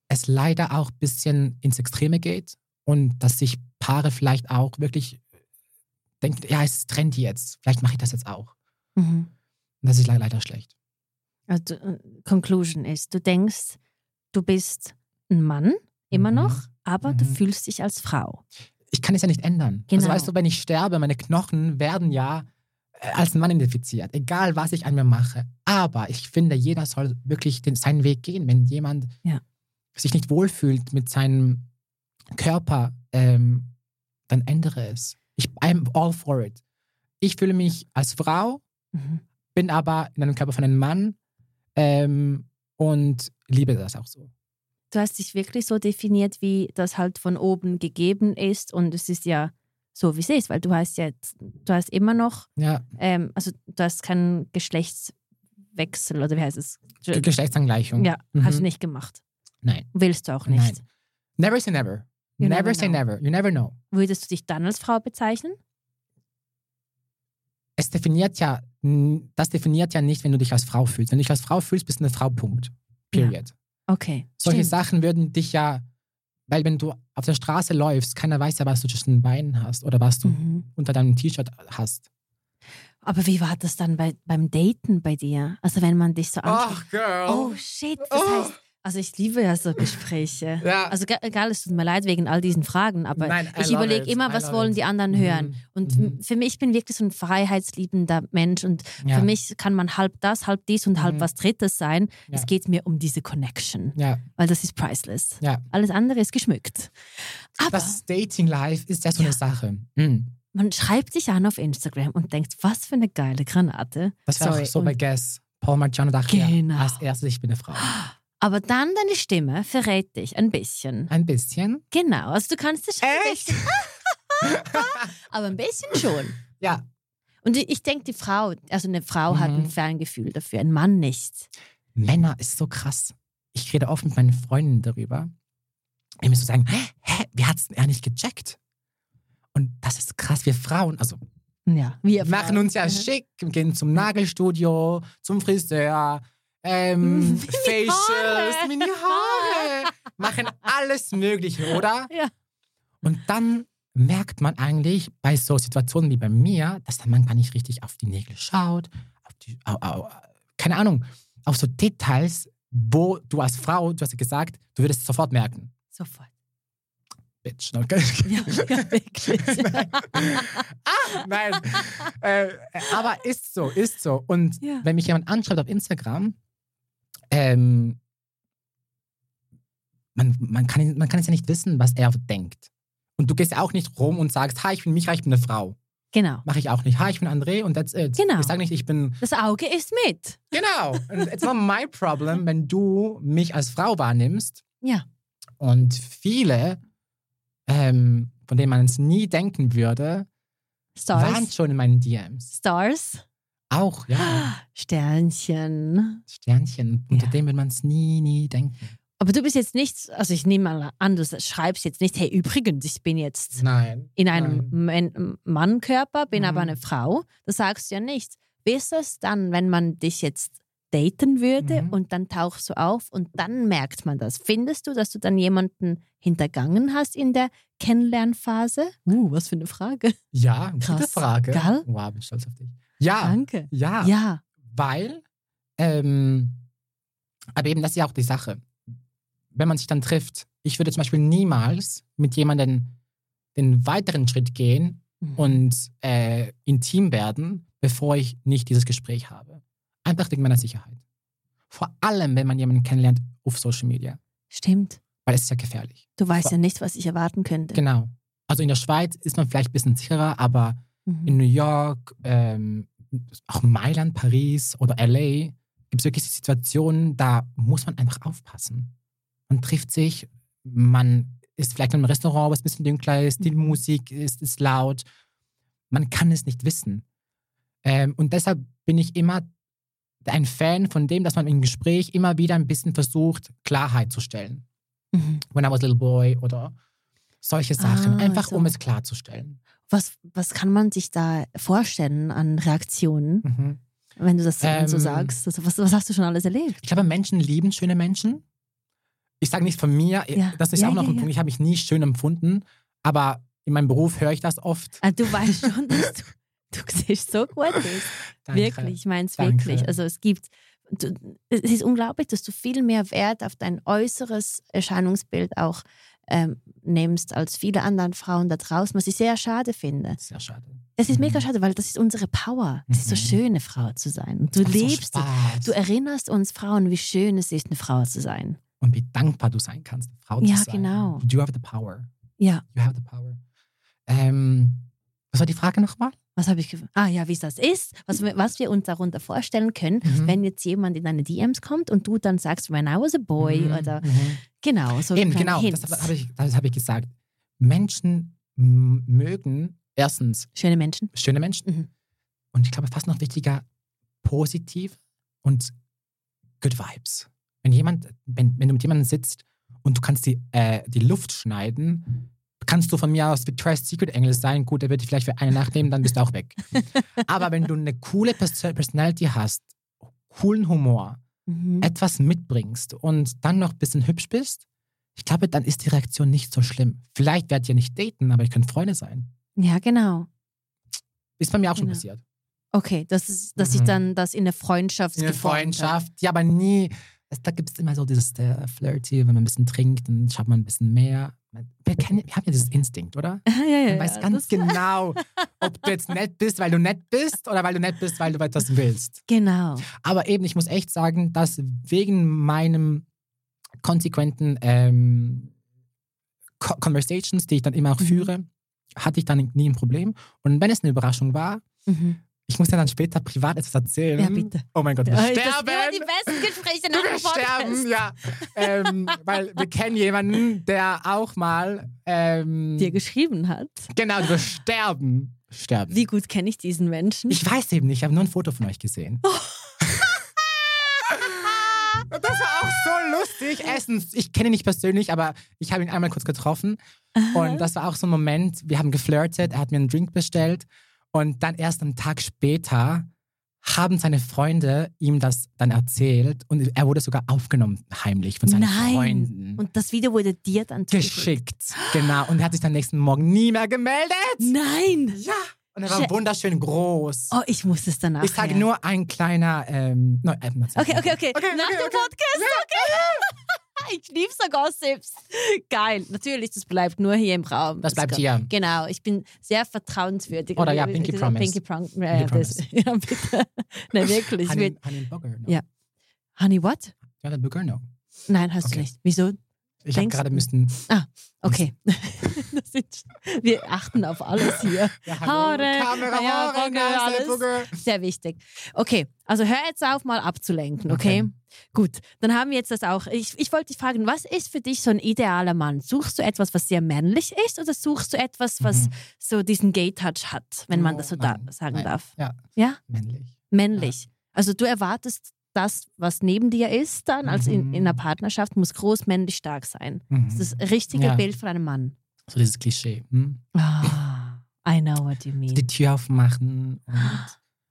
es leider auch ein bisschen ins Extreme geht und dass sich Paare vielleicht auch wirklich denken, ja, es ist trendy jetzt, vielleicht mache ich das jetzt auch. Mhm. Und das ist le- leider schlecht. Also, äh, Conclusion ist, du denkst, du bist ein Mann, immer Mhm. noch, aber du Mhm. fühlst dich als Frau. Ich kann es ja nicht ändern. Genau. Also weißt du, wenn ich sterbe, meine Knochen werden ja äh, als Mann identifiziert, egal was ich an mir mache. Aber ich finde, jeder soll wirklich den, seinen Weg gehen. Wenn jemand Ja. sich nicht wohlfühlt mit seinem Körper, ähm, dann ändere es. Ich I'm all for it. Ich fühle mich als Frau, Mhm. bin aber in einem Körper von einem Mann ähm, und liebe das auch so. Du hast dich wirklich so definiert, wie das halt von oben gegeben ist und es ist ja so, wie es ist, weil du hast jetzt, du hast immer noch, Ja, ähm, also du hast keinen Geschlechtswechsel oder wie heißt es? Ge- Geschlechtsangleichung. Ja, Mhm. hast du nicht gemacht. Nein. Willst du auch nicht. Nein. Never say never. You never never say know. never. You never know. Würdest du dich dann als Frau bezeichnen? Es definiert ja, das definiert ja nicht, wenn du dich als Frau fühlst. Wenn du dich als Frau fühlst, bist du eine Frau, Punkt. Period. Okay. Solche stimmt. Sachen würden dich ja, weil wenn du auf der Straße läufst, keiner weiß ja, was du zwischen den Beinen hast oder was du Mhm. unter deinem T-Shirt hast. Aber wie war das dann bei, beim Daten bei dir? Also wenn man dich so anschaut. girl. Oh shit, das Oh. heißt, Also ich liebe ja so Gespräche. Ja. Also egal, es tut mir leid wegen all diesen Fragen, aber Nein, ich überlege immer, was wollen it. die anderen Mhm. hören. Und Mhm. für mich, ich bin wirklich so ein freiheitsliebender Mensch und ja. für mich kann man halb das, halb dies und halb Mhm. was Drittes sein. Ja. Es geht mir um diese Connection, Ja, weil das ist priceless. ja. Alles andere ist geschmückt. Aber Das Dating-Life ist ja so eine Sache. Mhm. man schreibt sich an auf Instagram und denkt, was für eine geile Granate. Das war Sorry. auch so bei Guess. Paul Marciano dachte Genau. ja, als erstes, ich bin eine Frau. Aber dann deine Stimme verrät dich ein bisschen. Ein bisschen. Genau, also du kannst es schon Echt? aber ein bisschen schon. Ja. Und ich, ich denke, die Frau, also eine Frau hat ein Mhm. Ferngefühl dafür, ein Mann nicht. Männer ist so krass. Ich rede oft mit meinen Freunden darüber. Die mir so sagen, hä, wie hat's denn er nicht gecheckt? Und das ist krass. Wir Frauen, also Ja, wir machen Frauen. uns ja Mhm. schick, gehen zum Nagelstudio, zum Friseur, ähm, Mini Facials, Haare. Mini-Haare, machen alles Mögliche, oder? Ja. Und dann merkt man eigentlich bei so Situationen wie bei mir, dass der Mann gar nicht richtig auf die Nägel schaut, auf die, au, au, keine Ahnung, auf so Details, wo du als Frau, du hast ja gesagt, du würdest es sofort merken. Sofort. Bitch. Okay. Ja, ja wirklich. Nein. ah, nein. äh, aber ist so, ist so. Und Ja. wenn mich jemand anschreibt auf Instagram, ähm, man, man, kann, man kann es ja nicht wissen, was er denkt. Und du gehst ja auch nicht rum und sagst, hi, ich bin Micha, ich bin eine Frau. genau. Mache ich auch nicht. Hi, ich bin André und that's it. Genau. Ich sage nicht, ich bin, Das Auge ist mit. genau. It's not my problem, wenn du mich als Frau wahrnimmst. Ja. Und viele, ähm, von denen man es nie denken würde, waren Stars. schon in meinen DMs. Stars. Auch, ja. Sternchen. Sternchen. Unter Ja. dem würde man es nie, nie denken. Aber du bist jetzt nicht, also ich nehme mal an, du schreibst jetzt nicht, hey, übrigens, ich bin jetzt Nein. in einem Nein. Mannkörper, bin aber Mhm. eine Frau. Das sagst du ja nicht. Wie ist das dann, wenn man dich jetzt daten würde Mhm. und dann tauchst du auf und dann merkt man das? Findest du, dass du dann jemanden hintergangen hast in der Kennenlernphase? Uh, was für eine Frage. Ja, gute Krass. Frage. Gell? Wow, bin stolz auf dich. Ja, Danke. ja, Ja. weil, ähm, aber eben das ist ja auch die Sache. Wenn man sich dann trifft, ich würde zum Beispiel niemals mit jemandem den weiteren Schritt gehen Mhm. und äh, intim werden, bevor ich nicht dieses Gespräch habe. Einfach wegen meiner Sicherheit. Vor allem, wenn man jemanden kennenlernt auf Social Media, Stimmt. weil es ist ja gefährlich. Du weißt Vor- ja nicht, was ich erwarten könnte. Genau. Also in der Schweiz ist man vielleicht ein bisschen sicherer, aber Mhm. in New York, ähm, auch Mailand, Paris oder LA gibt es wirklich Situationen, da muss man einfach aufpassen. Man trifft sich, man ist vielleicht in einem Restaurant, was ein bisschen dunkler ist, die Mhm. Musik ist, ist laut. Man kann es nicht wissen. Ähm, und deshalb bin ich immer ein Fan von dem, dass man im Gespräch immer wieder ein bisschen versucht, Klarheit zu stellen. Mhm. When I was a little boy oder solche Sachen, Ah, einfach so. um es klarzustellen. Was, was kann man sich da vorstellen an Reaktionen, Mhm. wenn du das so- so Ähm, sagst? Also was, was hast du schon alles erlebt? Ich glaube, Menschen lieben schöne Menschen. Ich sage nicht von mir, Ja. das ist Ja, auch noch ja, ein. Punkt, ich habe mich nie schön empfunden, aber in meinem Beruf höre ich das oft. Ah, du weißt schon, dass du, du siehst so gut aus. Wirklich, ich meine es wirklich. Also es gibt, du, es ist unglaublich, dass du viel mehr Wert auf dein äußeres Erscheinungsbild auch ähm, nimmst als viele andere Frauen da draußen, was ich sehr schade finde. Sehr schade. Das ist Mhm. mega schade, weil das ist unsere Power. Es ist so Mhm. schön, eine Frau zu sein. Und du so lebst, Spaß. du erinnerst uns Frauen, wie schön es ist, eine Frau zu sein. Und wie dankbar du sein kannst, eine Frau Ja, zu sein. genau. You have the power. Ja, You have the power. Ähm, was war die Frage nochmal? Was habe ich? Ah ja, wie es das ist, was, wir- was wir uns darunter vorstellen können, Mhm. wenn jetzt jemand in deine DMs kommt und du dann sagst, when I was a boy Mhm, oder mhm. genau, so Eben, kleine genau, Hints. das habe ich, das hab ich gesagt. Menschen mögen erstens Schöne Menschen. schöne Menschen Mhm. und ich glaube fast noch wichtiger, positiv und good vibes. Wenn jemand, wenn, wenn du mit jemandem sitzt und du kannst die, äh, die Luft schneiden, kannst du von mir aus Victoria's Secret Engel sein. Gut, der wird dich vielleicht für eine Nacht nehmen, dann bist du auch weg. Aber wenn du eine coole Pers Personality hast, coolen Humor, Mhm. etwas mitbringst und dann noch ein bisschen hübsch bist, ich glaube, dann ist die Reaktion nicht so schlimm. Vielleicht werdet ihr nicht daten, aber ihr könnt Freunde sein. Ja, genau. Ist bei mir auch schon Genau. passiert. Okay, das ist, dass ich Mhm. dann das in der Freundschaft In der geformt habe. Freundschaft, ja, aber nie, es, da gibt es immer so dieses äh, Flirty, wenn man ein bisschen trinkt, dann schaut man ein bisschen mehr. Wir, kennen, wir haben ja dieses Instinkt, oder? ja, ja, Man weiß ja, ganz genau, ob du jetzt nett bist, weil du nett bist oder weil du nett bist, weil du etwas willst. Genau. Aber eben, ich muss echt sagen, dass wegen meinem konsequenten ähm, Co Conversations, die ich dann immer auch Mhm. führe, hatte ich dann nie ein Problem. Und wenn es eine Überraschung war, Mhm. Ich muss dir dann später privat etwas erzählen. Ja, bitte. Oh mein Gott, wir Ja, das sterben! sind immer die besten Gespräche nach Wir dem Podcast. sterben, ja. ähm, weil wir kennen jemanden, der auch mal ähm, Dir geschrieben hat. genau, wir sterben. Sterben. Wie gut kenne ich diesen Menschen? Ich weiß eben nicht, ich habe nur ein Foto von euch gesehen. Das war auch so lustig. Erstens, ich kenne ihn nicht persönlich, aber ich habe ihn einmal kurz getroffen. Und das war auch so ein Moment, wir haben geflirtet, er hat mir einen Drink bestellt. Und dann erst einen Tag später haben seine Freunde ihm das dann erzählt. Und er wurde sogar aufgenommen, heimlich von seinen Nein. Freunden. Und das Video wurde dir dann geschickt. Genau. Und er hat sich dann nächsten Morgen nie mehr gemeldet. Nein! Ja. Und er war Shit. wunderschön groß. Oh, ich muss es danach. Ich sage nur ein kleiner. Ähm, no, äh. Okay, okay, okay. Okay, Nach okay, dem okay. Podcast, okay. ich liebe so Gossips. Geil. Natürlich, das bleibt nur hier im Raum. Das bleibt hier. Genau, ich bin sehr vertrauenswürdig. Oder ja, Pinky Promise. Pinky, Prom äh, Pinky das, ja, bitte. Nein, wirklich. Honey, Honey, Booger. No. Ja. Honey, what? Ja, Booger, no. Nein, hast du Okay. nicht. Wieso? Ich habe gerade müssen. Okay. das sind, wir achten auf alles hier. Ja, Haare, Kamera, ja, Haare, Nase, alles. Booger. Sehr wichtig. Okay, also hör jetzt auf, mal abzulenken, okay? Okay. Gut, dann haben wir jetzt das auch. Ich, ich wollte dich fragen, was ist für dich so ein idealer Mann? Suchst du etwas, was sehr männlich ist oder suchst du etwas, was Mhm. so diesen Gay-Touch hat, wenn man Oh, das so da nein, sagen nein. darf? Ja, Ja? männlich. Männlich. Also du erwartest das, was neben dir ist, dann als in, Mhm. in einer Partnerschaft, muss groß, männlich, stark sein. Mhm. Das ist das richtige Ja. Bild von einem Mann. So dieses Klischee. Hm? Ah, I know what you mean. Die Tür aufmachen und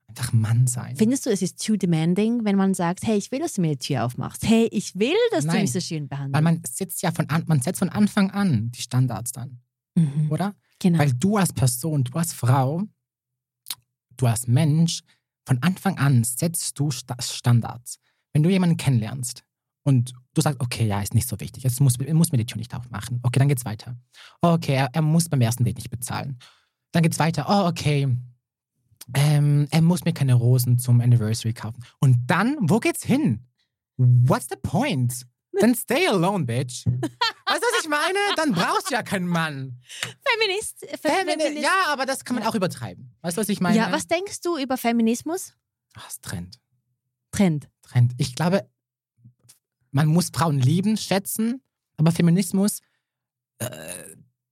einfach Mann sein. Findest du, es ist too demanding, wenn man sagt, hey, ich will, dass du mir die Tür aufmachst. Hey, ich will, dass du Nein. mich so schön behandelst. Weil man setzt ja von an, man setzt von Anfang an die Standards dann, Mhm. oder? Genau. Weil du als Person, du als Frau, du als Mensch, von Anfang an setzt du Sta- Standards. Wenn du jemanden kennenlernst und du sagst, okay, ja, ist nicht so wichtig, jetzt muss, muss mir die Tür nicht aufmachen. Okay, dann geht's weiter. Okay, er, er muss beim ersten Date nicht bezahlen. Dann geht's weiter. Oh, okay, ähm, er muss mir keine Rosen zum Anniversary kaufen. Und dann, wo geht's hin? What's the point? Then stay alone, bitch. Weißt du, was ich meine? Dann brauchst du ja keinen Mann. Feminist. Fe Femini- Feminist ja, aber das kann man auch übertreiben. Weißt du, was ich meine? ja, was denkst du über Feminismus? Ach, es Trend. Trend. Trend. Ich glaube, man muss Frauen lieben, schätzen, aber Feminismus, äh,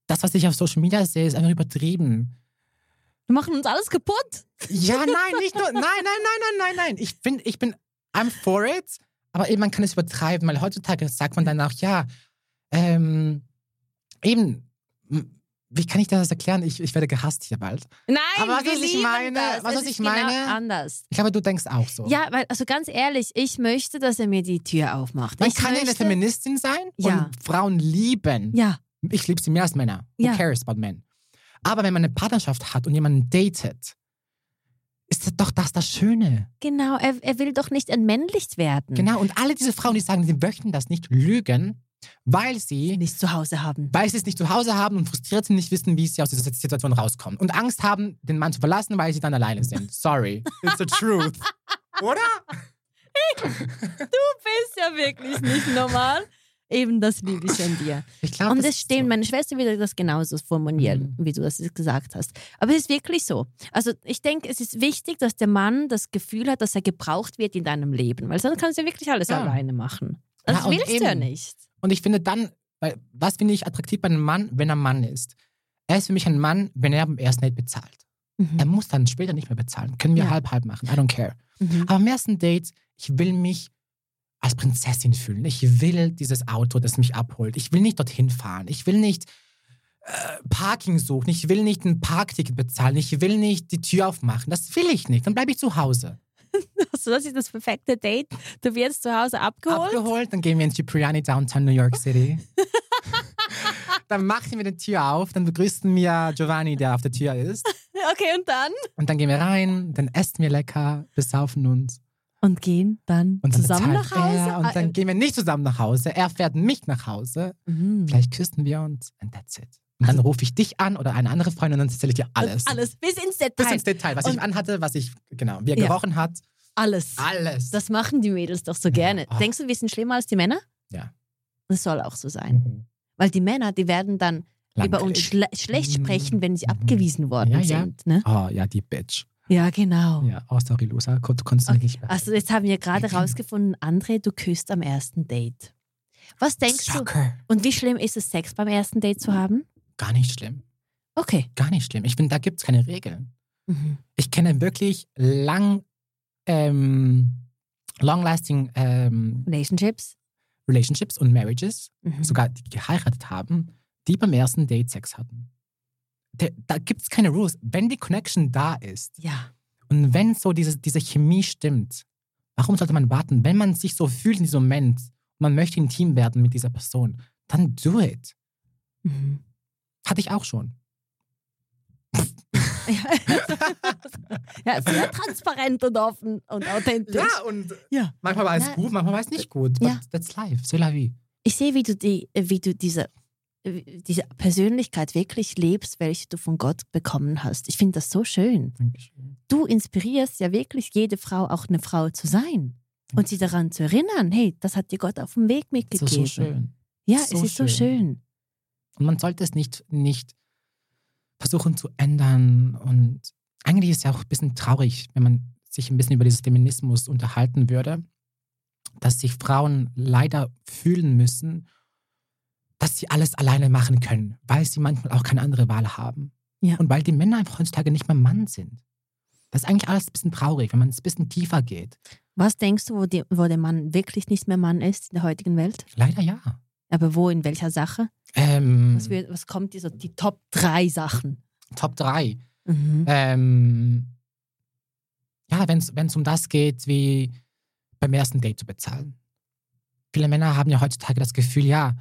das, was ich auf Social Media sehe, ist einfach übertrieben. Wir machen uns alles kaputt. Ja, nein, nicht nur. Nein, nein, nein, nein, nein, nein. Ich bin, ich bin, I'm for it, aber eben, man kann es übertreiben, weil heutzutage sagt man dann auch, ja, ähm, eben, wie kann ich das erklären? Ich, ich werde gehasst hier bald. Nein, Aber was, wir was ich meine- das. was, was ich meine- Genau anders. Ich glaube, du denkst auch so. Ja, weil, also ganz ehrlich, ich möchte, dass er mir die Tür aufmacht. Man ich kann ja eine möchte, Feministin sein Ja. und Frauen lieben. Ja, Ich liebe sie mehr als Männer. Who Ja. cares about men? Aber wenn man eine Partnerschaft hat und jemanden datet, ist das doch das das Schöne. genau. Er, er will doch nicht entmännlicht werden. Genau. Und alle diese Frauen, die sagen, sie möchten das nicht, lügen, weil sie, Nicht zu Hause haben. weil sie es nicht zu Hause haben und frustriert sind, nicht wissen, wie sie aus dieser Situation rauskommen. Und Angst haben, den Mann zu verlassen, weil sie dann alleine sind. Sorry. It's the truth. Oder? bist ja wirklich nicht normal. Eben das liebe ich an dir. Ich glaube, Und das stimmt, so. meine Schwester würde das genauso formulieren, Mhm. wie du das gesagt hast. Aber es ist wirklich so. Also ich denke, es ist wichtig, dass der Mann das Gefühl hat, dass er gebraucht wird in deinem Leben, weil sonst kannst du ja wirklich alles Ja. alleine machen. Ja, Das und willst du ja eben. nicht. Und ich finde dann, weil, was finde ich attraktiv bei einem Mann, wenn er Mann ist? Er ist für mich ein Mann, wenn er beim ersten Date bezahlt. Mhm. Er muss dann später nicht mehr bezahlen. Können wir Ja. halb halb machen. I don't care. Mhm. Aber am ersten Date, ich will mich als Prinzessin fühlen. Ich will dieses Auto, das mich abholt. Ich will nicht dorthin fahren. Ich will nicht äh, Parking suchen. Ich will nicht ein Parkticket bezahlen. Ich will nicht die Tür aufmachen. Das will ich nicht. Dann bleibe ich zu Hause. Also das ist das perfekte Date. Du wirst zu Hause abgeholt. Abgeholt, dann gehen wir ins Cipriani Downtown New York City. dann machen wir die Tür auf, dann begrüßen wir Giovanni, der auf der Tür ist. Okay, und dann? Und dann gehen wir rein, dann essen wir lecker, besaufen uns. Und gehen dann Und dann zusammen nach Hause? Er, und dann gehen wir nicht zusammen nach Hause. Er fährt mich nach Hause. Mhm. Vielleicht küssen wir uns and that's it. Und dann rufe ich dich an oder eine andere Freundin und dann erzähle ich dir alles. Alles, bis ins Bis Detail. ins Detail, was Und- ich anhatte, was ich, genau, wie er Ja. gerochen hat. Alles. Alles. Das machen die Mädels doch so gerne. Oh. Denkst du, wir sind schlimmer als die Männer? Ja. Das soll auch so sein. Mhm. Weil die Männer, die werden dann über uns schle schlecht sprechen, wenn sie Mhm. abgewiesen worden Ja, ja. sind. Ne? Oh, ja, die Bitch. Ja, genau. Ja, oh, sorry, Lusa. Kon konntest du mich nicht Also jetzt haben wir gerade rausgefunden, André, du küsst am ersten Date. Was denkst du? Shocker. Und wie schlimm ist es, Sex beim ersten Date zu haben? Gar nicht schlimm. Okay. Gar nicht schlimm. Ich finde, da gibt es keine Regeln. Mhm. Ich kenne wirklich lang, ähm, long-lasting ähm, Relationships? Relationships und Marriages, Mhm. sogar die geheiratet haben, die beim ersten Date Sex hatten. Da, da gibt es keine Rules. Wenn die Connection da ist Ja. und wenn so diese, diese Chemie stimmt, warum sollte man warten? Wenn man sich so fühlt in diesem Moment und man möchte intim werden mit dieser Person, dann do it. Mhm. Hatte ich auch schon. ja, sehr transparent und offen und authentisch. und Ja. manchmal war es Na, gut, manchmal war es nicht gut. But Ja. that's life. C'est la vie. Ich sehe, wie du, die, wie du diese, diese Persönlichkeit wirklich lebst, welche du von Gott bekommen hast. Ich finde das so schön. Dankeschön. Du inspirierst ja wirklich jede Frau, auch eine Frau zu sein. Und sie daran zu erinnern, hey, das hat dir Gott auf dem Weg Das ist mitgegeben. so schön. Ja, So es ist so schön. Und man sollte es nicht, nicht versuchen zu ändern. Und eigentlich ist es ja auch ein bisschen traurig, wenn man sich ein bisschen über dieses Feminismus unterhalten würde, dass sich Frauen leider fühlen müssen, dass sie alles alleine machen können, weil sie manchmal auch keine andere Wahl haben. Ja. Und weil die Männer einfach heutzutage nicht mehr Mann sind. Das ist eigentlich alles ein bisschen traurig, wenn man es ein bisschen tiefer geht. Was denkst du, wo, die, wo der Mann wirklich nicht mehr Mann ist in der heutigen Welt? Leider ja. Aber wo, in welcher Sache? Ähm, Was, wird, was kommt dir so, die Top 3 Sachen? Top 3. Mhm. Ähm, ja, wenn es um das geht, wie beim ersten Date zu bezahlen. Viele Männer haben ja heutzutage das Gefühl, ja,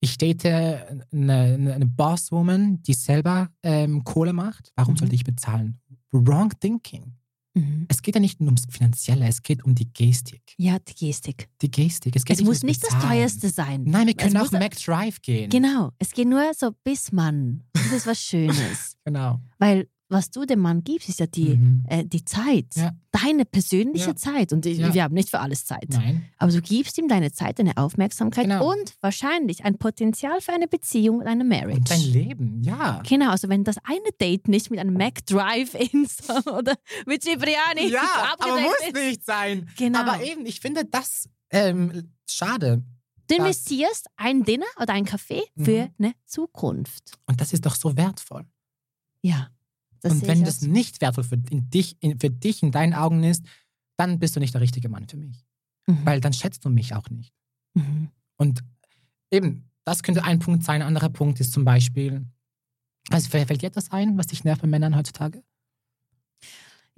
ich date eine, eine, eine Bosswoman, die selber ähm, Kohle macht. Warum Mhm. sollte ich bezahlen? Wrong thinking. Mhm. Es geht ja nicht nur ums Finanzielle, es geht um die Gestik. Ja, die Gestik. Die Gestik. Es, geht Es muss ums nicht das Bezahlen. teuerste sein. Nein, wir Es können muss- auch Mac Drive gehen. Genau, es geht nur so bis Mann. Das ist was Schönes. Genau. Weil was du dem Mann gibst, ist ja die, Mhm. äh, die Zeit. Ja. Deine persönliche Ja. Zeit. Und ich, Ja. wir haben nicht für alles Zeit. Nein. Aber du gibst ihm deine Zeit, deine Aufmerksamkeit Genau. und wahrscheinlich ein Potenzial für eine Beziehung und eine Marriage. Und dein Leben, ja. Genau, also wenn das eine Date nicht mit einem Mac Drive-In oder mit Cipriani Ja, aber muss nicht sein. Genau. Aber eben, ich finde das ähm, schade. Du investierst ein Dinner oder ein Kaffee für Mhm. eine Zukunft. Und das ist doch so wertvoll. Ja. Das und wenn das nicht wertvoll für, in dich, in, für dich in deinen Augen ist, dann bist du nicht der richtige Mann für mich. Mhm. Weil dann schätzt du mich auch nicht. Mhm. Und eben, das könnte ein Punkt sein. Ein anderer Punkt ist zum Beispiel, also fällt dir etwas ein, was dich nervt bei Männern heutzutage?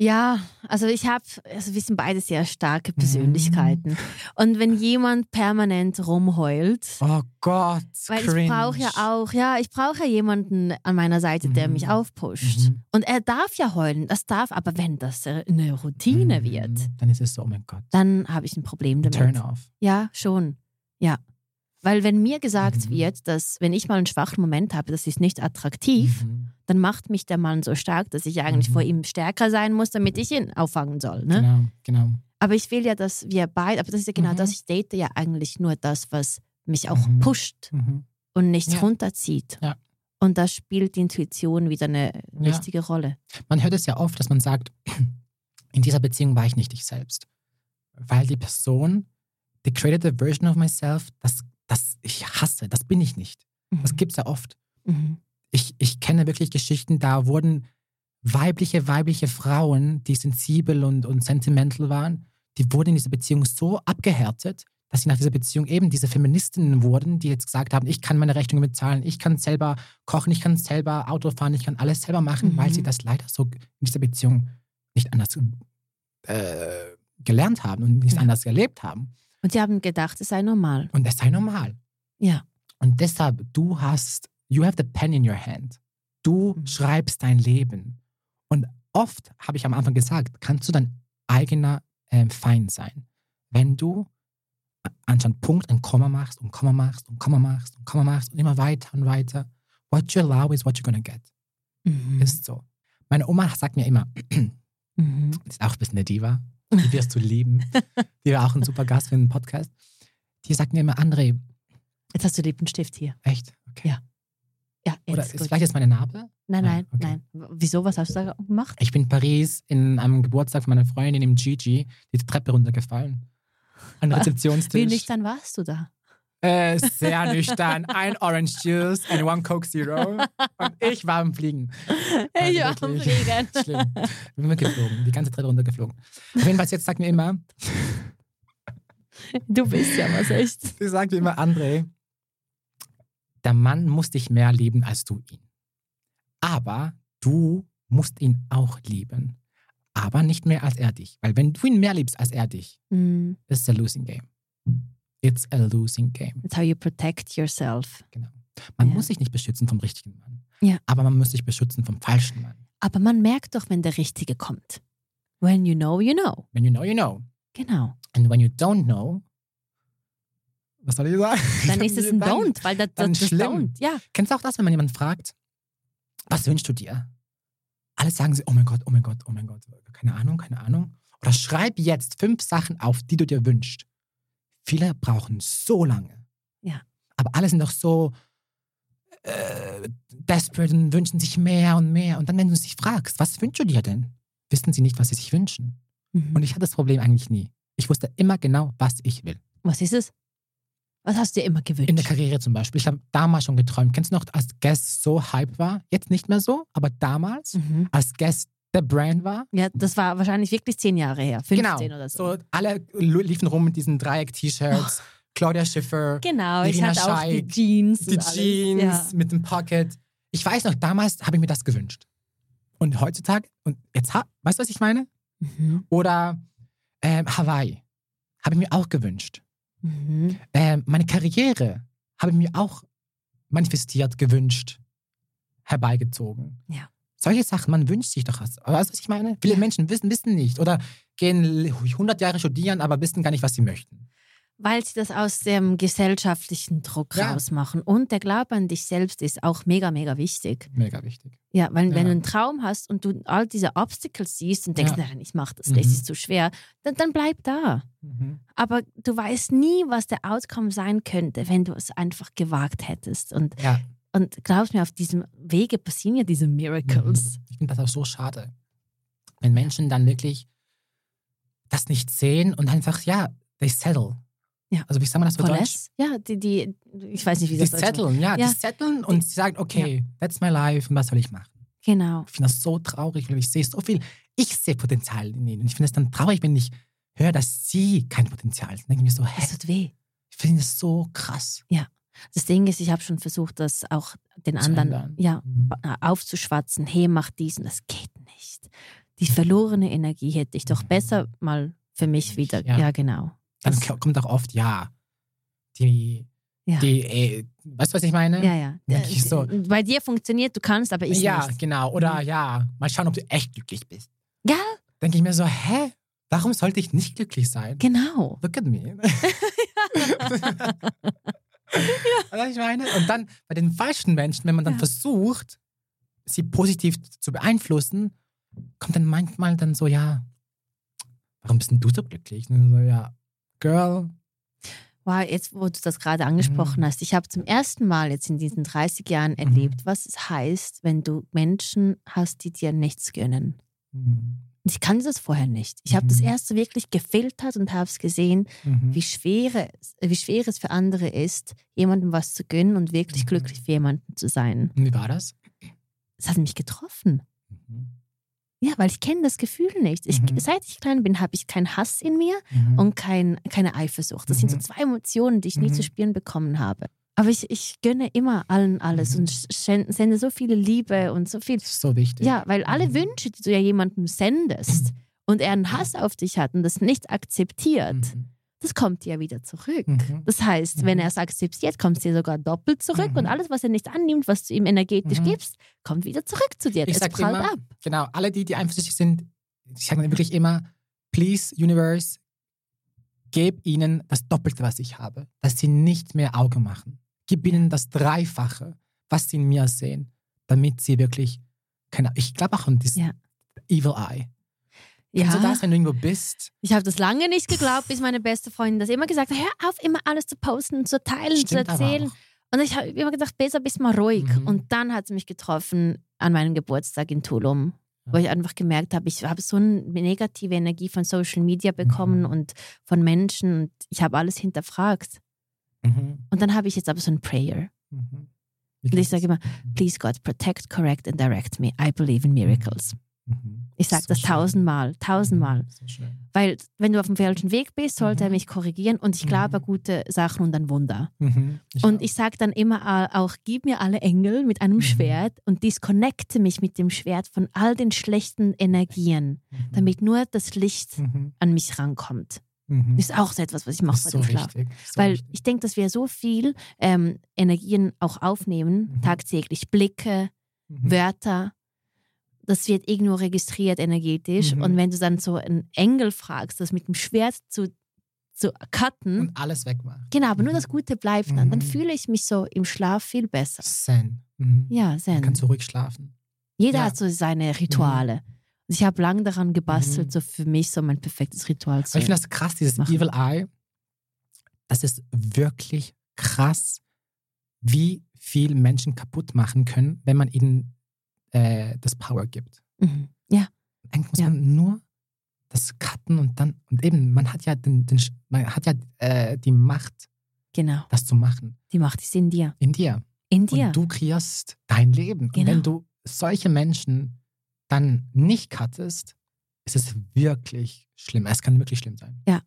Ja, also ich habe, also wir sind beide sehr starke Mhm. Persönlichkeiten. Und wenn jemand permanent rumheult, Oh Gott, weil cringe. ich brauche ja auch, ja, ich brauche ja jemanden an meiner Seite, der Mhm. mich aufpusht. Mhm. Und er darf ja heulen, das darf, aber wenn das eine Routine Mhm. wird, Dann ist es so, oh mein Gott. dann habe ich ein Problem damit. Turn off. Ja, schon. Ja. Weil wenn mir gesagt Mhm. wird, dass wenn ich mal einen schwachen Moment habe, das ist nicht attraktiv, Mhm. dann macht mich der Mann so stark, dass ich eigentlich Mhm. vor ihm stärker sein muss, damit ich ihn auffangen soll. Ne? Genau, genau. Aber ich will ja, dass wir beide, aber das ist ja genau Mhm. das, ich date ja eigentlich nur das, was mich auch Mhm. pusht Mhm. und nichts Ja. runterzieht. Ja. Und da spielt die Intuition wieder eine Ja. wichtige Rolle. Man hört es ja oft, dass man sagt, in dieser Beziehung war ich nicht ich selbst. Weil die Person, the created a version of myself, das, das ich hasse, das bin ich nicht. Das Mhm. gibt es ja oft. Mhm. Ich, ich kenne wirklich Geschichten, da wurden weibliche, weibliche Frauen, die sensibel und, und sentimental waren, die wurden in dieser Beziehung so abgehärtet, dass sie nach dieser Beziehung eben diese Feministinnen wurden, die jetzt gesagt haben, ich kann meine Rechnungen bezahlen, ich kann selber kochen, ich kann selber Auto fahren, ich kann alles selber machen, Mhm. weil sie das leider so in dieser Beziehung nicht anders äh, gelernt haben und nicht Ja. anders erlebt haben. Und sie haben gedacht, es sei normal. Und das sei normal. Ja. Und deshalb, du hast, you have the pen in your hand. Du Mhm. schreibst dein Leben. Und oft, habe ich am Anfang gesagt, kannst du dein eigener ähm, fein sein. Wenn du anstatt Punkt ein Komma machst und Komma machst und Komma machst und Komma machst und immer weiter und weiter, what you allow is what you're gonna get. Mhm. Ist so. Meine Oma sagt mir immer, Mhm. ist auch ein bisschen eine Diva, die wirst du lieben. Die war auch ein super Gast für den Podcast. Die sagt mir immer, André, Jetzt hast du Lippenstift hier. echt? Okay. Ja. Ja, jetzt Oder ist gut. vielleicht jetzt meine Narbe? Nein, Ah, nein, okay. nein. Wieso? Was hast du da gemacht? Ich bin in Paris in einem Geburtstag von meiner Freundin im Gigi die Treppe runtergefallen. An? Rezeptionstisch. Wie nüchtern warst du da? Äh, sehr nüchtern. Ein Orange Juice and one Coke Zero. Und ich war am Fliegen. Also Ich war am Fliegen. Schlimm. Ich bin mitgeflogen. Die ganze Treppe runtergeflogen. Auf jeden Fall, jetzt sagt mir immer, Du bist ja was echt. sie sagt mir immer, André, der Mann muss dich mehr lieben als du ihn. Aber du musst ihn auch lieben. Aber nicht mehr als er dich. Weil wenn du ihn mehr liebst als er dich, Mm, ist a losing game. It's a losing game. That's how you protect yourself. Man Ja. muss sich nicht beschützen vom richtigen Mann. Ja. Aber man muss sich beschützen vom falschen Mann. Aber man merkt doch, wenn der Richtige kommt. When you know, you know. When you know, you know. Genau. And when you don't know, was soll ich sagen? Dann ist es ein Dann- Don't, weil das, dann das, das schlimm. Don't. Ja. Kennst du auch das, wenn man jemanden fragt, was wünschst du dir? Alle sagen sie, oh mein Gott, oh mein Gott, oh mein Gott, keine Ahnung, keine Ahnung. Oder schreib jetzt fünf Sachen auf, die du dir wünschst. Viele brauchen so lange. Ja. Aber alle sind doch so äh, desperate und wünschen sich mehr und mehr. Und dann, wenn du sie fragst, was wünschst du dir denn? Wissen sie nicht, was sie sich wünschen. Mhm. Und ich hatte das Problem eigentlich nie. Ich wusste immer genau, was ich will. Was ist es? Was hast du dir immer gewünscht? In der Karriere zum Beispiel. Ich habe damals schon geträumt. Kennst du noch, als Guest so hype war? Jetzt nicht mehr so, aber damals, Mhm. als Guest der Brand war. Ja, das war wahrscheinlich wirklich zehn Jahre her. 15 genau. oder so. so. Alle liefen rum mit diesen Dreieck-T-Shirts. Claudia Schiffer, Genau, ich Irina hatte auch die Scheik, Jeans. die. Jeans Ja. mit dem Pocket. Ich weiß noch, damals habe ich mir das gewünscht. Und heutzutage, und jetzt, weißt du, was ich meine? Mhm. Oder ähm, Hawaii habe ich mir auch gewünscht. Mhm. Ähm, meine Karriere habe ich mir auch manifestiert, gewünscht, herbeigezogen. Ja. Solche Sachen, man wünscht sich doch was. Aber weißt du, was ich meine? Viele. Menschen wissen, wissen nicht oder gehen 100 Jahre studieren, aber wissen gar nicht, was sie möchten. Weil sie das aus dem gesellschaftlichen Druck Ja. rausmachen. Und der Glaube an dich selbst ist auch mega, mega wichtig. Mega wichtig. Ja, weil wenn Ja. du einen Traum hast und du all diese Obstacles siehst und denkst, Ja. nein, ich mach das Mhm. nicht, das ist zu schwer, dann, dann bleib da. Aber du weißt nie, was der Outcome sein könnte, wenn du es einfach gewagt hättest. Und, Ja, und glaubst mir, auf diesem Wege passieren ja diese Miracles. ich finde das auch so schade. Wenn Menschen dann wirklich das nicht sehen und einfach, ja, they settle. Ja. Also wie sagt man das für Deutsch? Ja, die, die, ich weiß nicht, wie Die das heißt. setteln, ja, Ja. die setteln und sie sagen, okay, that's my life und was soll ich machen? Genau. Ich finde das so traurig, weil ich sehe so viel, ich sehe Potenzial in ihnen. Und ich finde es dann traurig, wenn ich höre, dass sie kein Potenzial haben. Dann denke ich mir so, hä, Es tut weh. ich finde das so krass. Das Ding ist, ich habe schon versucht, das auch den Zu anderen ändern. ja, Mhm. aufzuschwatzen. Hey, mach diesen, das geht nicht. Die verlorene Energie hätte ich doch Mhm. besser mal für mich wieder. Ja. Ja, genau. Dann Das- k- kommt auch oft, ja, die, Ja. die äh, weißt du, was ich meine? Ja, ja. Denke ich so. Äh, Bei dir funktioniert, du kannst, aber ich ja, nicht. genau. Oder ja, mal schauen, ob du echt glücklich bist. Ja, Denke ich mir so, hä, warum sollte ich nicht glücklich sein? genau. Look at me. ja. ich meine? Und dann bei den falschen Menschen, wenn man dann Ja. versucht, sie positiv zu beeinflussen, kommt dann manchmal dann so, ja, warum bist denn du so glücklich? Und so, ja, Girl. Wow, jetzt, wo du das gerade angesprochen Mhm. hast, ich habe zum ersten Mal jetzt in diesen 30 Jahren erlebt, was es heißt, wenn du Menschen hast, die dir nichts gönnen. Mhm. Und ich kannte das vorher nicht. Ich habe das Mhm. erste wirklich gefiltert und habe es gesehen, Mhm. wie schwer, es- wie schwer es für andere ist, jemandem was zu gönnen und wirklich Mhm. glücklich für jemanden zu sein. Und wie war das? Es hat mich getroffen. Mhm. Ja, weil ich kenne das Gefühl nicht. Ich, Mhm. Seit ich klein bin, habe ich keinen Hass in mir Mhm. und kein, keine Eifersucht. Das sind so Mhm. zwei Emotionen, die ich nie Mhm. zu spüren bekommen habe. Aber ich, ich gönne immer allen alles Mhm. und sende so viele Liebe und so viel. Das ist so wichtig. Ja, weil alle Mhm. Wünsche, die du ja jemandem sendest und er einen Hass auf dich hat und das nicht akzeptiert, Mhm. das kommt dir ja wieder zurück. Mhm. Das heißt, wenn Mhm. er es akzeptiert, kommt es dir sogar doppelt zurück Mhm. und alles, was er nicht annimmt, was du ihm energetisch Mhm. gibst, kommt wieder zurück zu dir. Ich es prallt immer, ab. Genau, alle, die, die eifersüchtig sind, ich sage wirklich immer, please, Universe, gib ihnen das Doppelte, was ich habe, dass sie nicht mehr Auge machen. Gib ihnen das Dreifache, was sie in mir sehen, damit sie wirklich, keine, ich glaube auch an dieses Ja. Evil Eye. Ja. Kennst du das, wenn du irgendwo bist? Ich habe das lange nicht geglaubt, bis meine beste Freundin das immer gesagt hat, hör auf, immer alles zu posten, zu teilen, zu Stimmt aber erzählen. Und ich habe immer gedacht, besser bist mal ruhig. Mhm. Und dann hat sie mich getroffen an meinem Geburtstag in Tulum, wo Ja. ich einfach gemerkt habe, ich habe so eine negative Energie von Social Media bekommen Mhm. und von Menschen und ich habe alles hinterfragt. Mhm. Und dann habe ich jetzt aber so ein Prayer. Mhm. Und ich sage immer, please God, protect, correct and direct me. I believe in miracles. Mhm. Ich sage So das tausendmal, tausendmal. Mhm. So schön. Weil wenn du auf dem falschen Weg bist, sollte er Mhm. mich korrigieren und ich glaube an Mhm. gute Sachen und an Wunder. Mhm. Und auch. ich sage dann immer auch, gib mir alle Engel mit einem Mhm. Schwert und disconnecte mich mit dem Schwert von all den schlechten Energien, Mhm. damit nur das Licht Mhm. an mich rankommt. Mhm. Das ist auch so etwas, was ich mache bei ist so dem Schlaf. richtig. So Weil richtig. ich denke, dass wir so viel ähm, Energien auch aufnehmen, Mhm. tagtäglich. Blicke, Mhm. Wörter, das wird irgendwo registriert energetisch. Mhm. Und wenn du dann so einen Engel fragst, das mit dem Schwert zu, zu cutten, Und alles wegmachen. genau, aber nur das Gute bleibt dann, dann Mhm. fühle ich mich so im Schlaf viel besser. Zen. Mhm. Ja, Man Zen. kann so ruhig schlafen. Jeder ja. hat so seine Rituale. Und Ich habe lange daran gebastelt, Mhm. so für mich so mein perfektes Ritual zu Aber ich finde das krass, dieses machen. Evil Eye. Das ist wirklich krass, wie viel Menschen kaputt machen können, wenn man ihnen äh, das Power gibt. Mhm. Ja, Eigentlich muss Ja. man nur das cutten und dann, und eben, man hat ja, den, den, man hat ja äh, die Macht, genau. das zu machen. Die Macht ist in dir. In dir. In dir. Und du kreierst dein Leben. Und Genau. wenn du solche Menschen dann nicht cuttest, ist es wirklich schlimm. Es kann wirklich schlimm sein. Ja.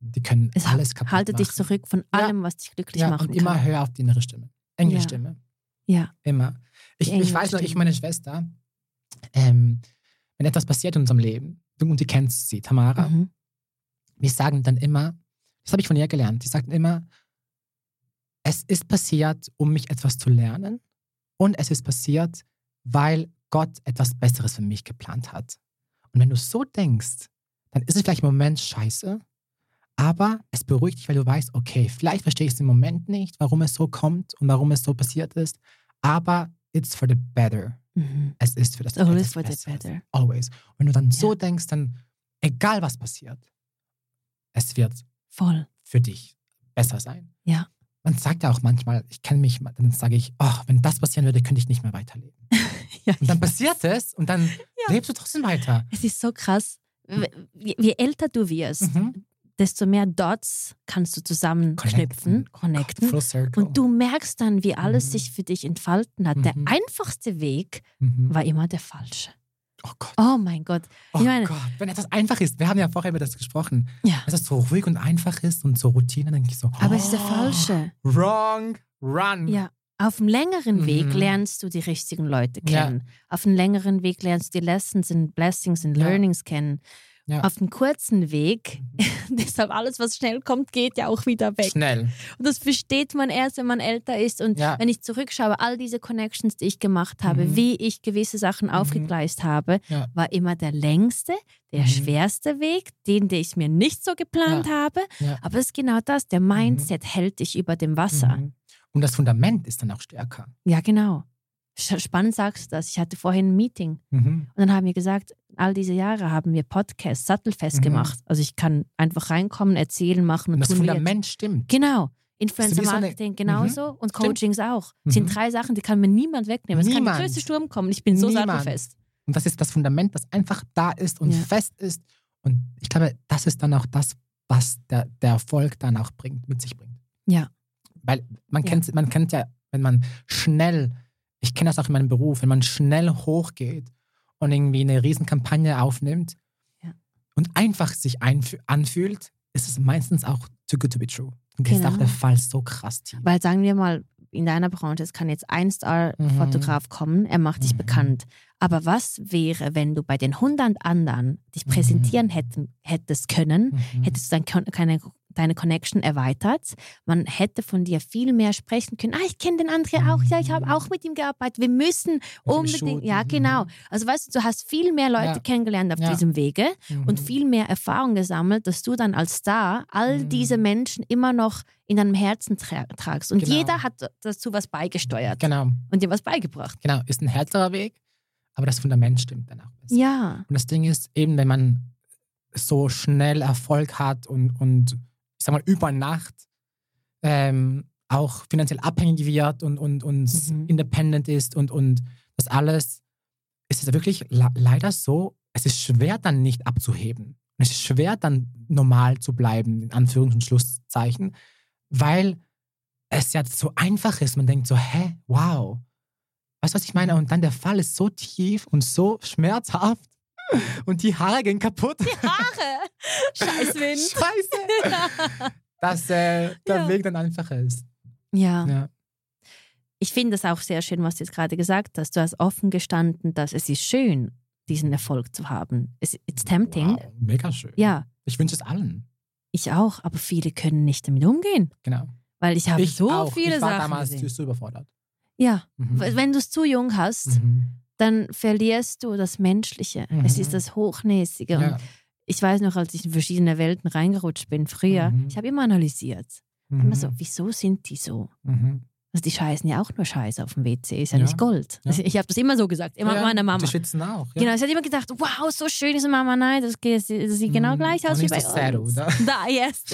Die können Es alles kaputt Halte dich machen. zurück von Ja. allem, was dich glücklich Ja, machen und immer kann. hör auf die innere Stimme. Englische Ja. Stimme. Ja, Immer. Ich, Die ich weiß noch, ich meine Schwester, ähm, wenn etwas passiert in unserem Leben, du, und du kennst sie, Tamara, mhm. wir sagen dann immer, das habe ich von ihr gelernt, die sagten immer, es ist passiert, um mich etwas zu lernen und es ist passiert, weil Gott etwas Besseres für mich geplant hat. Und wenn du so denkst, dann ist es vielleicht im Moment scheiße, aber es beruhigt dich, weil du weißt, okay, vielleicht verstehe ich es im Moment nicht, warum es so kommt und warum es so passiert ist, aber it's for the better. Mhm. Es ist für das always for the better. Always. Und wenn du dann so Ja. denkst, dann egal was passiert, es wird Voll. für dich besser sein. Ja. Man sagt ja auch manchmal, ich kenne mich, dann sage ich, oh, wenn das passieren würde, könnte ich nicht mehr weiterleben. Ja, Und dann passiert es und dann lebst du trotzdem weiter. Es ist so krass. Je, älter du wirst, Mhm. desto mehr Dots kannst du zusammenknüpfen, Oh connecten. Circle. Und du merkst dann, wie alles Mhm. sich für dich entfalten hat. Der Mhm. einfachste Weg Mhm. war immer der falsche. Oh Gott. Oh mein Gott. Oh meine- Gott. Wenn etwas einfach ist, wir haben ja vorher über das gesprochen, Ja. dass es so ruhig und einfach ist und so Routine, dann denke ich so, Aber es ist der oh, falsche. Wrong, run. Ja. Auf dem längeren Weg Mhm. lernst du die richtigen Leute Ja. kennen. Auf dem längeren Weg lernst du die Lessons und Blessings und Ja. Learnings kennen. Ja. Auf dem kurzen Weg, deshalb alles, was schnell kommt, geht ja auch wieder weg. Schnell. Und das versteht man erst, wenn man älter ist. Und Ja. wenn ich zurückschaue, all diese Connections, die ich gemacht habe, Mhm. wie ich gewisse Sachen aufgegleist habe, Ja. war immer der längste, der Mhm. schwerste Weg, den, den ich mir nicht so geplant habe. Ja. Aber es ist genau das, der Mindset hält dich über dem Wasser. Mhm. Und das Fundament ist dann auch stärker. Ja, genau. Spannend sagst du das. Ich hatte vorhin ein Meeting Mhm. und dann haben wir gesagt, all diese Jahre haben wir Podcasts sattelfest Mhm. gemacht. Also ich kann einfach reinkommen, erzählen, machen und, Und das tun wir jetzt. Fundament stimmt. Genau. Influencer Marketing genauso und Stimmt. Coachings auch. Mhm. sind drei Sachen, die kann mir niemand wegnehmen. Es kann Niemand. der größte Sturm kommen. Ich bin so Niemand. sattelfest. Und das ist das Fundament, das einfach da ist und Ja. fest ist. Und ich glaube, das ist dann auch das, was der, der Erfolg dann auch bringt, mit sich bringt. Ja. Weil man Ja. kennt, man kennt ja, wenn man schnell, ich kenne das auch in meinem Beruf, wenn man schnell hochgeht und irgendwie eine Riesenkampagne aufnimmt Ja. und einfach sich anfühlt, ist es meistens auch too good to be true. Und das ist Genau. auch der Fall so krass tief. Weil sagen wir mal, in deiner Branche, es kann jetzt ein Star-Fotograf kommen, er macht dich Mhm. bekannt. Aber was wäre, wenn du bei den 100 anderen dich Mhm. präsentieren hätten, hättest können, Mhm. hättest du dann keine deine Connection erweitert. Man hätte von dir viel mehr sprechen können. Ah, ich kenne den André auch. Ja, ich habe auch mit ihm gearbeitet. Wir müssen unbedingt. Ja, genau. Also weißt du, du hast viel mehr Leute Ja. kennengelernt auf Ja. diesem Wege Mhm. und viel mehr Erfahrung gesammelt, dass du dann als Star all Mhm. diese Menschen immer noch in deinem Herzen tra tragst. Und Genau. jeder hat dazu was beigesteuert Genau, und dir was beigebracht. genau. Ist ein härterer Weg, aber das Fundament stimmt dann auch besser. Ja. Und das Ding ist, eben wenn man so schnell Erfolg hat und, und ich sag mal, über Nacht ähm, auch finanziell abhängig wird und, und, und Mhm. independent ist und, und das alles, ist es wirklich le leider so, es ist schwer dann nicht abzuheben. Es ist schwer dann normal zu bleiben, in Anführungs- und Schlusszeichen, weil es ja so einfach ist. Man denkt so, hä, wow. Weißt du, was ich meine? Und dann der Fall ist so tief und so schmerzhaft und die Haare gehen kaputt. Haare. Scheiß Wind. Scheiße. Dass äh, der Ja. Weg dann einfacher ist. Ja. Ja. Ich finde es auch sehr schön, was du jetzt gerade gesagt hast. Du hast offen gestanden, dass es ist schön, diesen Erfolg zu haben. Es, it's tempting. Wow, mega schön. Ja, Ich wünsche es allen. ich auch, aber viele können nicht damit umgehen. Genau. Weil ich habe ich so auch. viele ich war Sachen damals gesehen. zu überfordert. Ja, Mhm. wenn du es zu jung hast, Mhm. Dann verlierst du das Menschliche. Mhm. Es ist das Hochnäsige. Und Ja. ich weiß noch, als ich in verschiedene Welten reingerutscht bin früher, Mhm. ich habe immer analysiert. Mhm. Immer so, wieso sind die so? Mhm. Also die scheißen ja auch nur Scheiße auf dem WC, ist ja, Ja. nicht Gold. Ja. Also ich habe das immer so gesagt, immer ja, meiner Mama. Die schwitzen auch. Ja. Genau, sie hat immer gedacht, wow, so schön ist Mama, nein, das, das sieht genau Mhm. gleich aus Und wie bei uns. oder? Da, yes.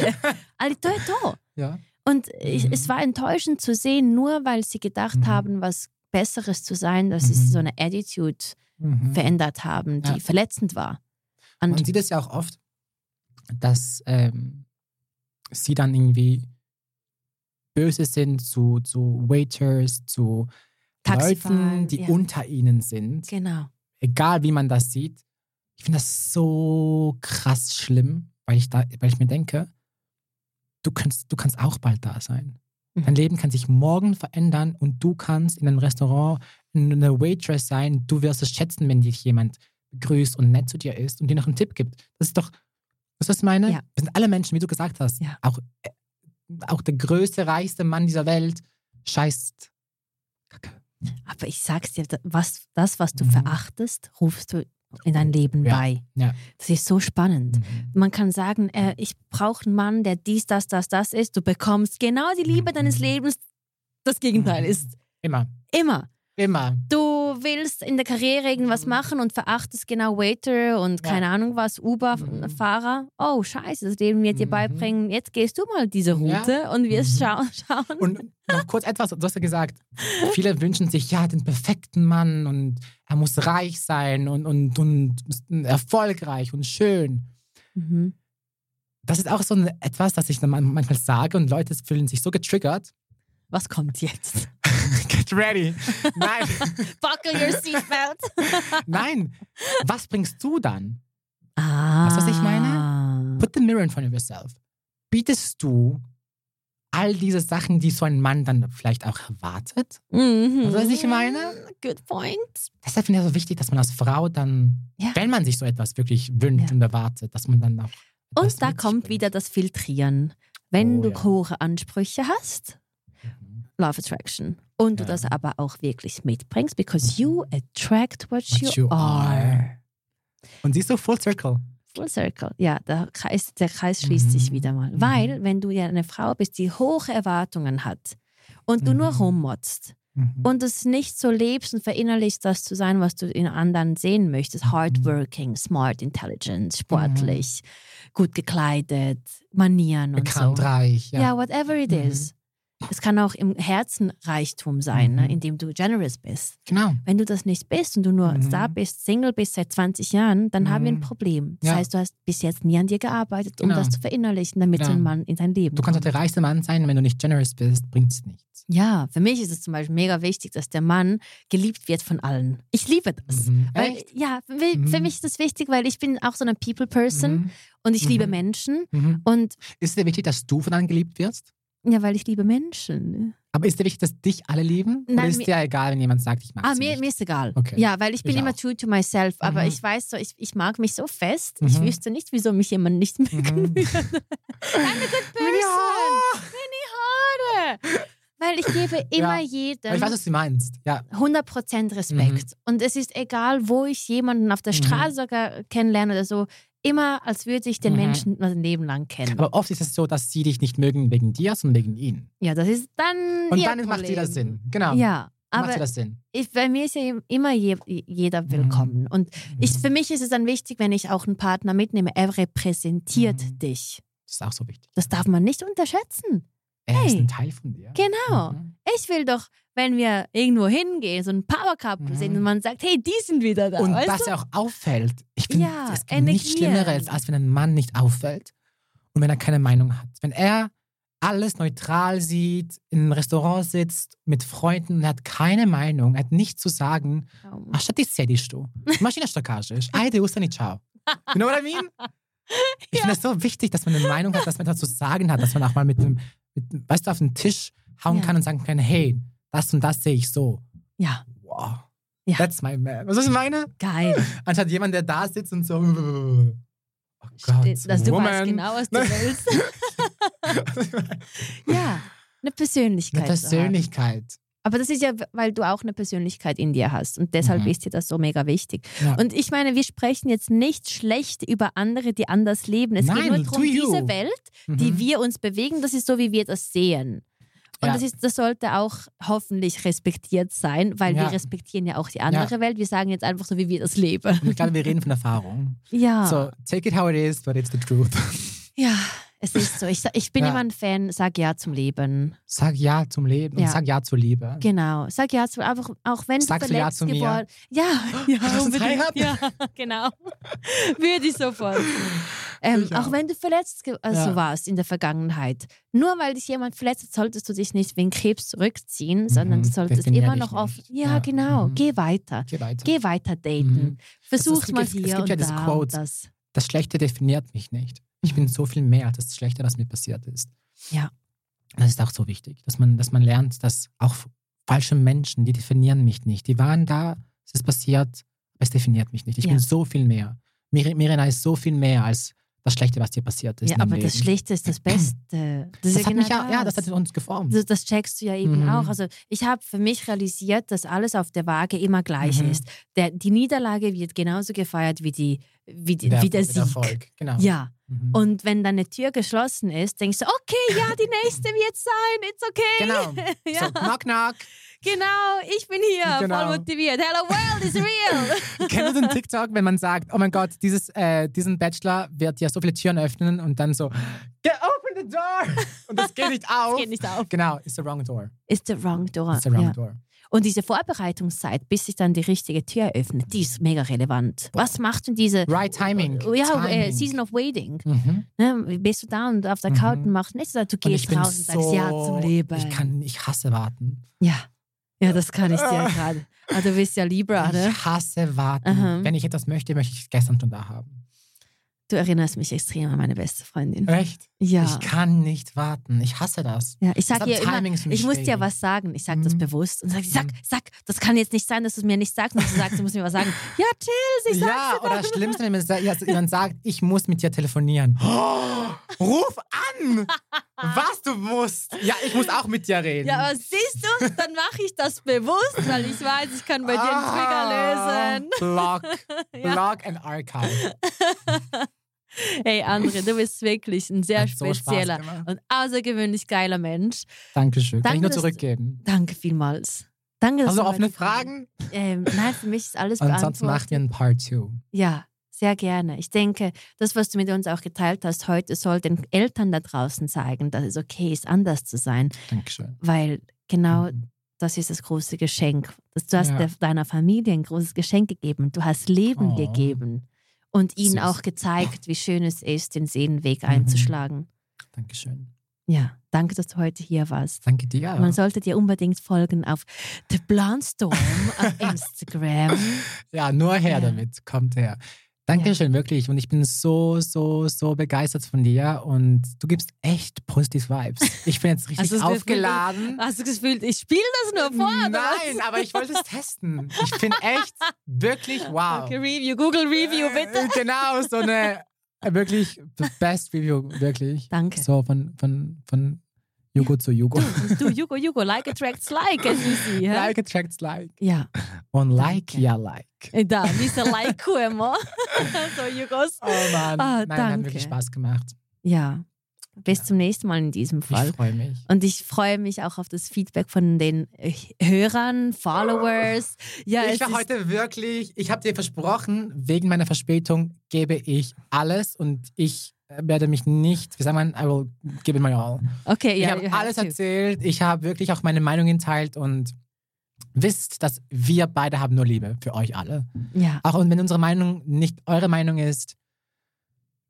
Ali, to je to. Ja. Und ich, Mhm. es war enttäuschend zu sehen, nur weil sie gedacht Mhm. haben, was Besseres zu sein, dass Mhm. sie so eine Attitude Mhm. verändert haben, die Ja. verletzend war. Und Man sieht es ja auch oft, dass ähm, sie dann irgendwie böse sind zu, zu Waiters, zu Taxifahren, Leuten, die ja. unter ihnen sind. genau. Egal wie man das sieht. Ich finde das so krass schlimm, weil ich, da, weil ich mir denke, du kannst, du kannst auch bald da sein. Dein Leben kann sich morgen verändern und du kannst in einem Restaurant eine Waitress sein. Du wirst es schätzen, wenn dich jemand begrüßt und nett zu dir ist und dir noch einen Tipp gibt. Das ist doch, das ist meine. Ja. Wir sind alle Menschen, wie du gesagt hast. Ja. Auch, äh, auch der größte, reichste Mann dieser Welt scheißt. Kacke. Aber ich sag's dir, was, das, was du Mhm. verachtest, rufst du in dein Leben Ja. bei. Ja. Das ist so spannend. Mhm. Man kann sagen, äh, ich brauche einen Mann, der dies, das, das, das ist. Du bekommst genau die Liebe Mhm. deines Lebens. Das Gegenteil Mhm. ist Immer. immer. Immer. Du willst in der Karriere irgendwas machen und verachtest genau Waiter und Mhm. Ja. keine Ahnung was, Uber-Fahrer. Oh, scheiße, das Leben wird dir Mhm. beibringen, jetzt gehst du mal diese Route und wir Mhm. schauen. schauen. Und noch kurz etwas, du hast ja gesagt, viele wünschen sich ja den perfekten Mann und er muss reich sein und, und, und erfolgreich und schön. Mhm. Das ist auch so etwas, das ich dann manchmal sage und Leute fühlen sich so getriggert. Was kommt jetzt? Get ready. Nein, Buckle your seatbelt. nein. Was bringst du dann? ah. Weißt du, was ich meine? Put the mirror in front of yourself. Bietest du all diese Sachen, die so ein Mann dann vielleicht auch erwartet? Mhm. Weißt du, was ich meine? Good point. Deshalb finde ich es so wichtig, dass man als Frau dann, Ja. wenn man sich so etwas wirklich wünscht Ja. und erwartet, dass man dann auch. Und da kommt bringt. wieder das Filtrieren. Wenn Oh, du ja. hohe Ansprüche hast, Mhm. Love Attraction. Und du Ja. das aber auch wirklich mitbringst, because you attract what, What you, you are. are. Und siehst du, Full Circle. Full Circle. Ja, der Kreis, der Kreis schließt sich Mhm. wieder mal. Mhm. Weil, wenn du ja eine Frau bist, die hohe Erwartungen hat und du nur Mhm. rummotzt Mhm. und es nicht so lebst und verinnerlichst, das zu sein, was du in anderen sehen möchtest, Mhm. hardworking, smart, intelligent, sportlich, gut gekleidet, Manieren und so. Bekannt, reich. Ja, Ja. whatever it Mhm. is. Es kann auch im Herzen Reichtum sein, ne, Mhm. indem du generous bist. Genau. Wenn du das nicht bist und du nur Mhm. da bist, Single bist seit 20 Jahren, dann haben wir ein Mhm. Problem. Das Ja. heißt, du hast bis jetzt nie an dir gearbeitet, um Genau. das zu verinnerlichen, damit so Genau. ein Mann in dein Leben Du kannst auch kommt. der reichste Mann sein, wenn du nicht generous bist, bringt es nichts. Ja, für mich ist es zum Beispiel mega wichtig, dass der Mann geliebt wird von allen. Ich liebe das. Mhm. Weil, Echt? ja, für, mich- für Mhm. mich ist das wichtig, weil ich bin auch so eine People-Person Mhm. und ich liebe Mhm. Menschen. Mhm. Und Ist es dir wichtig, dass du von anderen geliebt wirst? Ja, weil ich liebe Menschen. Aber ist dir wichtig, dass dich alle lieben? Nein, Oder ist dir egal, wenn jemand sagt, ich mag Ah, sie mir, nicht? mir ist egal. Okay. Ja, weil ich bin Ich immer auch. true to myself. Aber Mhm. ich weiß so, ich, ich mag mich so fest. Ich Mhm. wüsste nicht, wieso mich jemand nicht mögen Mhm. würde. I'm a good person. Mini Haare. Weil ich gebe immer Ja. jedem ich weiß, was du meinst. Ja. 100% Respekt. Und es ist egal, wo ich jemanden auf der Mhm. Straße sogar kennenlerne oder so, immer als würde ich den Mhm. Menschen mein Leben lang kennen. Aber oft ist es so, dass sie dich nicht mögen wegen dir, sondern wegen ihnen. ja, das ist dann Und dann macht Problem. wieder Sinn. Genau. Ja, macht aber wieder Sinn. ich, bei mir ist ja immer je, jeder Mhm. willkommen. Und ich, für mich ist es dann wichtig, wenn ich auch einen Partner mitnehme, er repräsentiert Mhm. dich. Das ist auch so wichtig. Das darf man nicht unterschätzen. Er ist Hey. ein Teil von dir. Genau. Mhm. Ich will doch, wenn wir irgendwo hingehen, so ein Power Couple Mhm. sehen und man sagt, hey, die sind wieder da. Und das du? ja auch auffällt. Ich finde, Ja, es gibt nichts. Schlimmeres, als wenn ein Mann nicht auffällt und wenn er keine Meinung hat. Wenn er alles neutral sieht, in einem Restaurant sitzt, mit Freunden und er hat keine Meinung, er hat nichts zu sagen. Oh. A šta ti sediš tu? Imaš nešto kažeš? Ajde, ustani, ciao. You know what I mean? Ich finde es so wichtig, dass man eine Meinung hat, dass man etwas zu sagen hat, dass man auch mal mit dem, mit, weißt du, auf den Tisch hauen Ja. kann und sagen kann, hey, das und das sehe ich so. Ja, Wow. Ja. That's my man. Was ich meine? geil. Anstatt jemand, der da sitzt und so. Oh Gott, dass du weißt genau, was du willst. ja, eine Persönlichkeit. Eine. Persönlichkeit. Aber das ist ja, weil du auch eine Persönlichkeit in dir hast. Und deshalb Mhm. ist dir das so mega wichtig. Ja. Und ich meine, wir sprechen jetzt nicht schlecht über andere, die anders leben. Es geht Nein, nur do darum, diese Welt, die Mhm. wir uns bewegen, das ist so, wie wir das sehen. Und Ja. das, ist, das sollte auch hoffentlich respektiert sein, weil Ja. wir respektieren ja auch die andere Welt. Wir sagen jetzt einfach so, wie wir das leben. Und ich glaube, wir reden von Erfahrung. Ja, So, take it how it is, but it's the truth. ja es ist so. Ich, ich bin Ja. immer ein Fan, sag ja zum Leben. Sag Ja zum Leben Ja. und sag Ja zur Liebe. Genau, sag ja zu, einfach auch wenn Sagst du du ja verletzt zu mir? geworden Ja, ja, Lass unbedingt. Ja, genau. Würde ich sofort. Ähm, auch auch. wenn du verletzt also Ja. warst in der Vergangenheit. Nur weil dich jemand verletzt hat, solltest du dich nicht wegen Krebs zurückziehen, sondern Mhm, du solltest definier immer noch auf. nicht. Ja, Ja, genau. mhm. Geh weiter. Geh weiter. Geh weiter daten. Mhm. Versuch's Es mal gibt- es hier gibt und ja da Quote. und das. Das Schlechte definiert mich nicht. Ich bin so viel mehr als das Schlechte, was mir passiert ist. Ja. Das ist auch so wichtig, dass man, dass man lernt, dass auch falsche Menschen, die definieren mich nicht. Die waren da, es ist passiert, es definiert mich nicht. Ich Ja. bin so viel mehr. Mir- Mirena ist so viel mehr als das Schlechte, was dir passiert ist. Ja, aber das Leben. Schlechte ist das Beste. Das, Das, ja hat mich genau ja, ja, das hat uns geformt. Das, das checkst du ja eben Mhm. auch. Also ich habe für mich realisiert, dass alles auf der Waage immer gleich Mhm. ist. Der, die Niederlage wird genauso gefeiert wie, die, wie, die, Der- wie der Sieg. Erfolg, genau. Ja. Mhm. Und wenn dann eine Tür geschlossen ist, denkst du, okay, ja, die nächste wird sein, it's okay. Genau. Ja. So, knock, knock. Genau, ich bin hier, Genau. voll motiviert. Hello world is real. Kennst du den TikTok, wenn man sagt, oh mein Gott, dieses, äh, diesen Bachelor wird ja so viele Türen öffnen und dann so, get open the door! Und das geht nicht auf. Geht nicht auf. Genau, it's the wrong door. It's the wrong door. It's the wrong ja. door. Und diese Vorbereitungszeit, bis sich dann die richtige Tür öffnet, die ist mega relevant. Was machst du in diese Right timing. Ja, äh, Timing. Season of Waiting. Mhm. Ne, bist du da und auf der Mhm. Couch und machst nichts, sondern du gehst raus und sagst Ja zum Leben. Ich, kann, ich hasse warten. ja. Ja, das kann ich dir gerade. Aber du bist ja Libra, ne? Ich hasse warten. Aha. Wenn ich etwas möchte, möchte ich es gestern schon da haben. Du erinnerst mich extrem an meine beste Freundin. Echt? Ja. Ich kann nicht warten. Ich hasse das. ja, ich sag Deshalb ihr immer, ich muss dir was sagen. Ich sag das Mhm. bewusst und sag, sag, Mhm. sag, das kann jetzt nicht sein, dass du es mir nicht sagst. Und du sagst, du musst mir was sagen. Ja, chill, ich sag's Ja, dir oder dann. das Schlimmste, wenn ja, jemand sagt, ich muss mit dir telefonieren. Oh, ruf an! Was du musst! Ja, ich muss auch mit dir reden. Ja, aber siehst du, dann mache ich das bewusst, weil ich weiß, ich kann bei dir einen Ah, Trigger lösen. Block. Ja. Block and Archive. Hey, André, du bist wirklich ein sehr Hat so spezieller gemacht. und außergewöhnlich geiler Mensch. Dankeschön. Kann Danke, ich nur zurückgeben. Danke vielmals. Danke, dass du du offene Fragen? Ähm, nein, für mich ist alles Und sonst beantwortet. macht ihr ein Part 2. Ja, sehr gerne. Ich denke, das, was du mit uns auch geteilt hast heute, soll den Eltern da draußen zeigen, dass es okay ist, anders zu sein. Dankeschön. Weil genau Mhm. das ist das große Geschenk. Du hast Ja. deiner Familie ein großes Geschenk gegeben. Du hast Leben Oh. gegeben. Und ihnen Süß. auch gezeigt, wie schön es ist, den Seelenweg Mhm. einzuschlagen. Dankeschön. Ja, danke, dass du heute hier warst. Danke dir. Man sollte dir unbedingt folgen auf The Blonde Storm auf Instagram. Ja, nur her Ja. damit. Kommt her. Dankeschön, wirklich. Und ich bin so, so, so begeistert von dir und du gibst echt positive Vibes. Ich bin jetzt richtig aufgeladen. Gefühl, hast du das Gefühl, ich spiele das nur vor? Nein, was? aber ich wollte es testen. Ich bin echt, wirklich, wow. Okay, Review, Google Review, bitte. Äh, Genau, so eine äh, wirklich best Review, wirklich. Danke. So von, von, von Jugo zu Jugo. Du, Jugo, Jugo, like attracts like, as you see. hä? Like attracts like. Ja, Und like, ja, like. da, Mr. Like immer. so, Jugos. Oh Mann. Ah, Nein, hat danke. wirklich Spaß gemacht. Ja, bis zum nächsten Mal in diesem Fall. Ich freue mich. Und ich freue mich auch auf das Feedback von den äh, Hörern, Followers. Ja, ich war heute wirklich, ich habe dir versprochen, wegen meiner Verspätung gebe ich alles und ich äh, werde mich nicht, wie sagt man, I will give it my all. Okay, ich ja, habe you have alles erzählt, ich habe wirklich auch meine Meinung geteilt und wisst, dass wir beide haben nur Liebe für euch alle. Ja, Auch und wenn unsere Meinung nicht eure Meinung ist,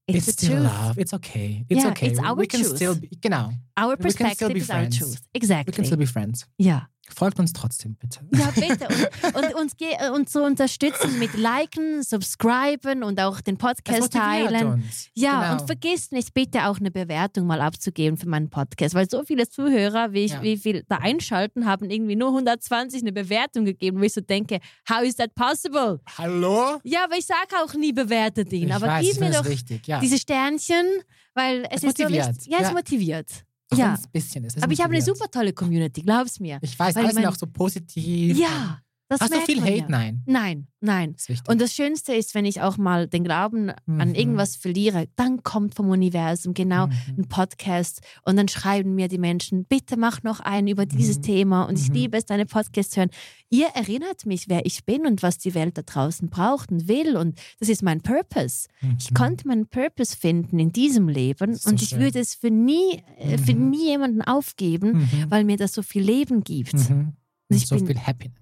it's, it's, still truth. love. It's okay. It's Yeah, okay. it's our we can truth. still be, genau. Our perspective is our truth. We can still Exactly. be friends. Ja. Folgt uns trotzdem bitte. Ja, bitte. Und, und uns, uns so unterstützen mit Liken, Subscriben und auch den Podcast motiviert teilen. uns. Ja, genau. und vergisst nicht, bitte auch eine Bewertung mal abzugeben für meinen Podcast, weil so viele Zuhörer, wie, ich, Ja. wie viel da einschalten, haben irgendwie nur 120 eine Bewertung gegeben, wo ich so denke, how is that possible? Hallo? Ja, aber ich sage auch nie, bewertet ihn, ich aber weiß, gib mir doch es wichtig. Ja. diese Sternchen, weil es, Es ist so motiviert, wichtig. Ja, es ja. motiviert. Ja. ein bisschen ist. Aber ich habe eine super tolle Community, glaub's mir. Ich weiß, weil alles mein- sind auch so positiv. Ja, das Hast du viel Hate? Ja. Nein. Nein, nein. Das. Und das Schönste ist, wenn ich auch mal den Glauben an Mhm. irgendwas verliere, dann kommt vom Universum genau Mhm. ein Podcast und dann schreiben mir die Menschen, bitte mach noch einen über dieses Mhm. Thema und ich Mhm. liebe es, deine Podcasts zu hören. Ihr erinnert mich, wer ich bin und was die Welt da draußen braucht und will und das ist mein Purpose. Ich Mhm. konnte meinen Purpose finden in diesem Leben So und ich schön. würde es für nie, äh, für Mhm. nie jemanden aufgeben, weil mir das so viel Leben gibt. Und ich so bin- viel Happiness.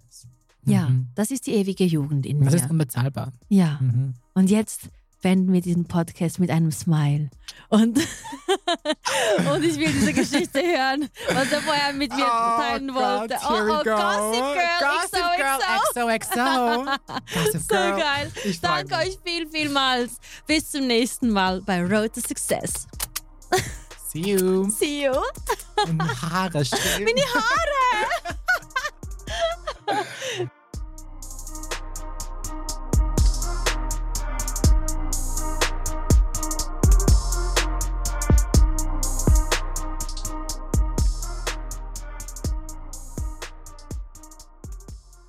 Ja, Mhm. das ist die ewige Jugend in Das mir. ist unbezahlbar. Ja. Mhm. Und jetzt beenden wir diesen Podcast mit einem Smile. Und, und ich will diese Geschichte hören, was er vorher mit mir teilen wollte. Oh we oh, oh, go. Gossip Girl, Gossip Girl, XOXO. Gossip So Girl. geil. Ich Danke euch viel, vielmals. Bis zum nächsten Mal bei Road to Success. See you. See you. Und Haare stehen. Meine Haare.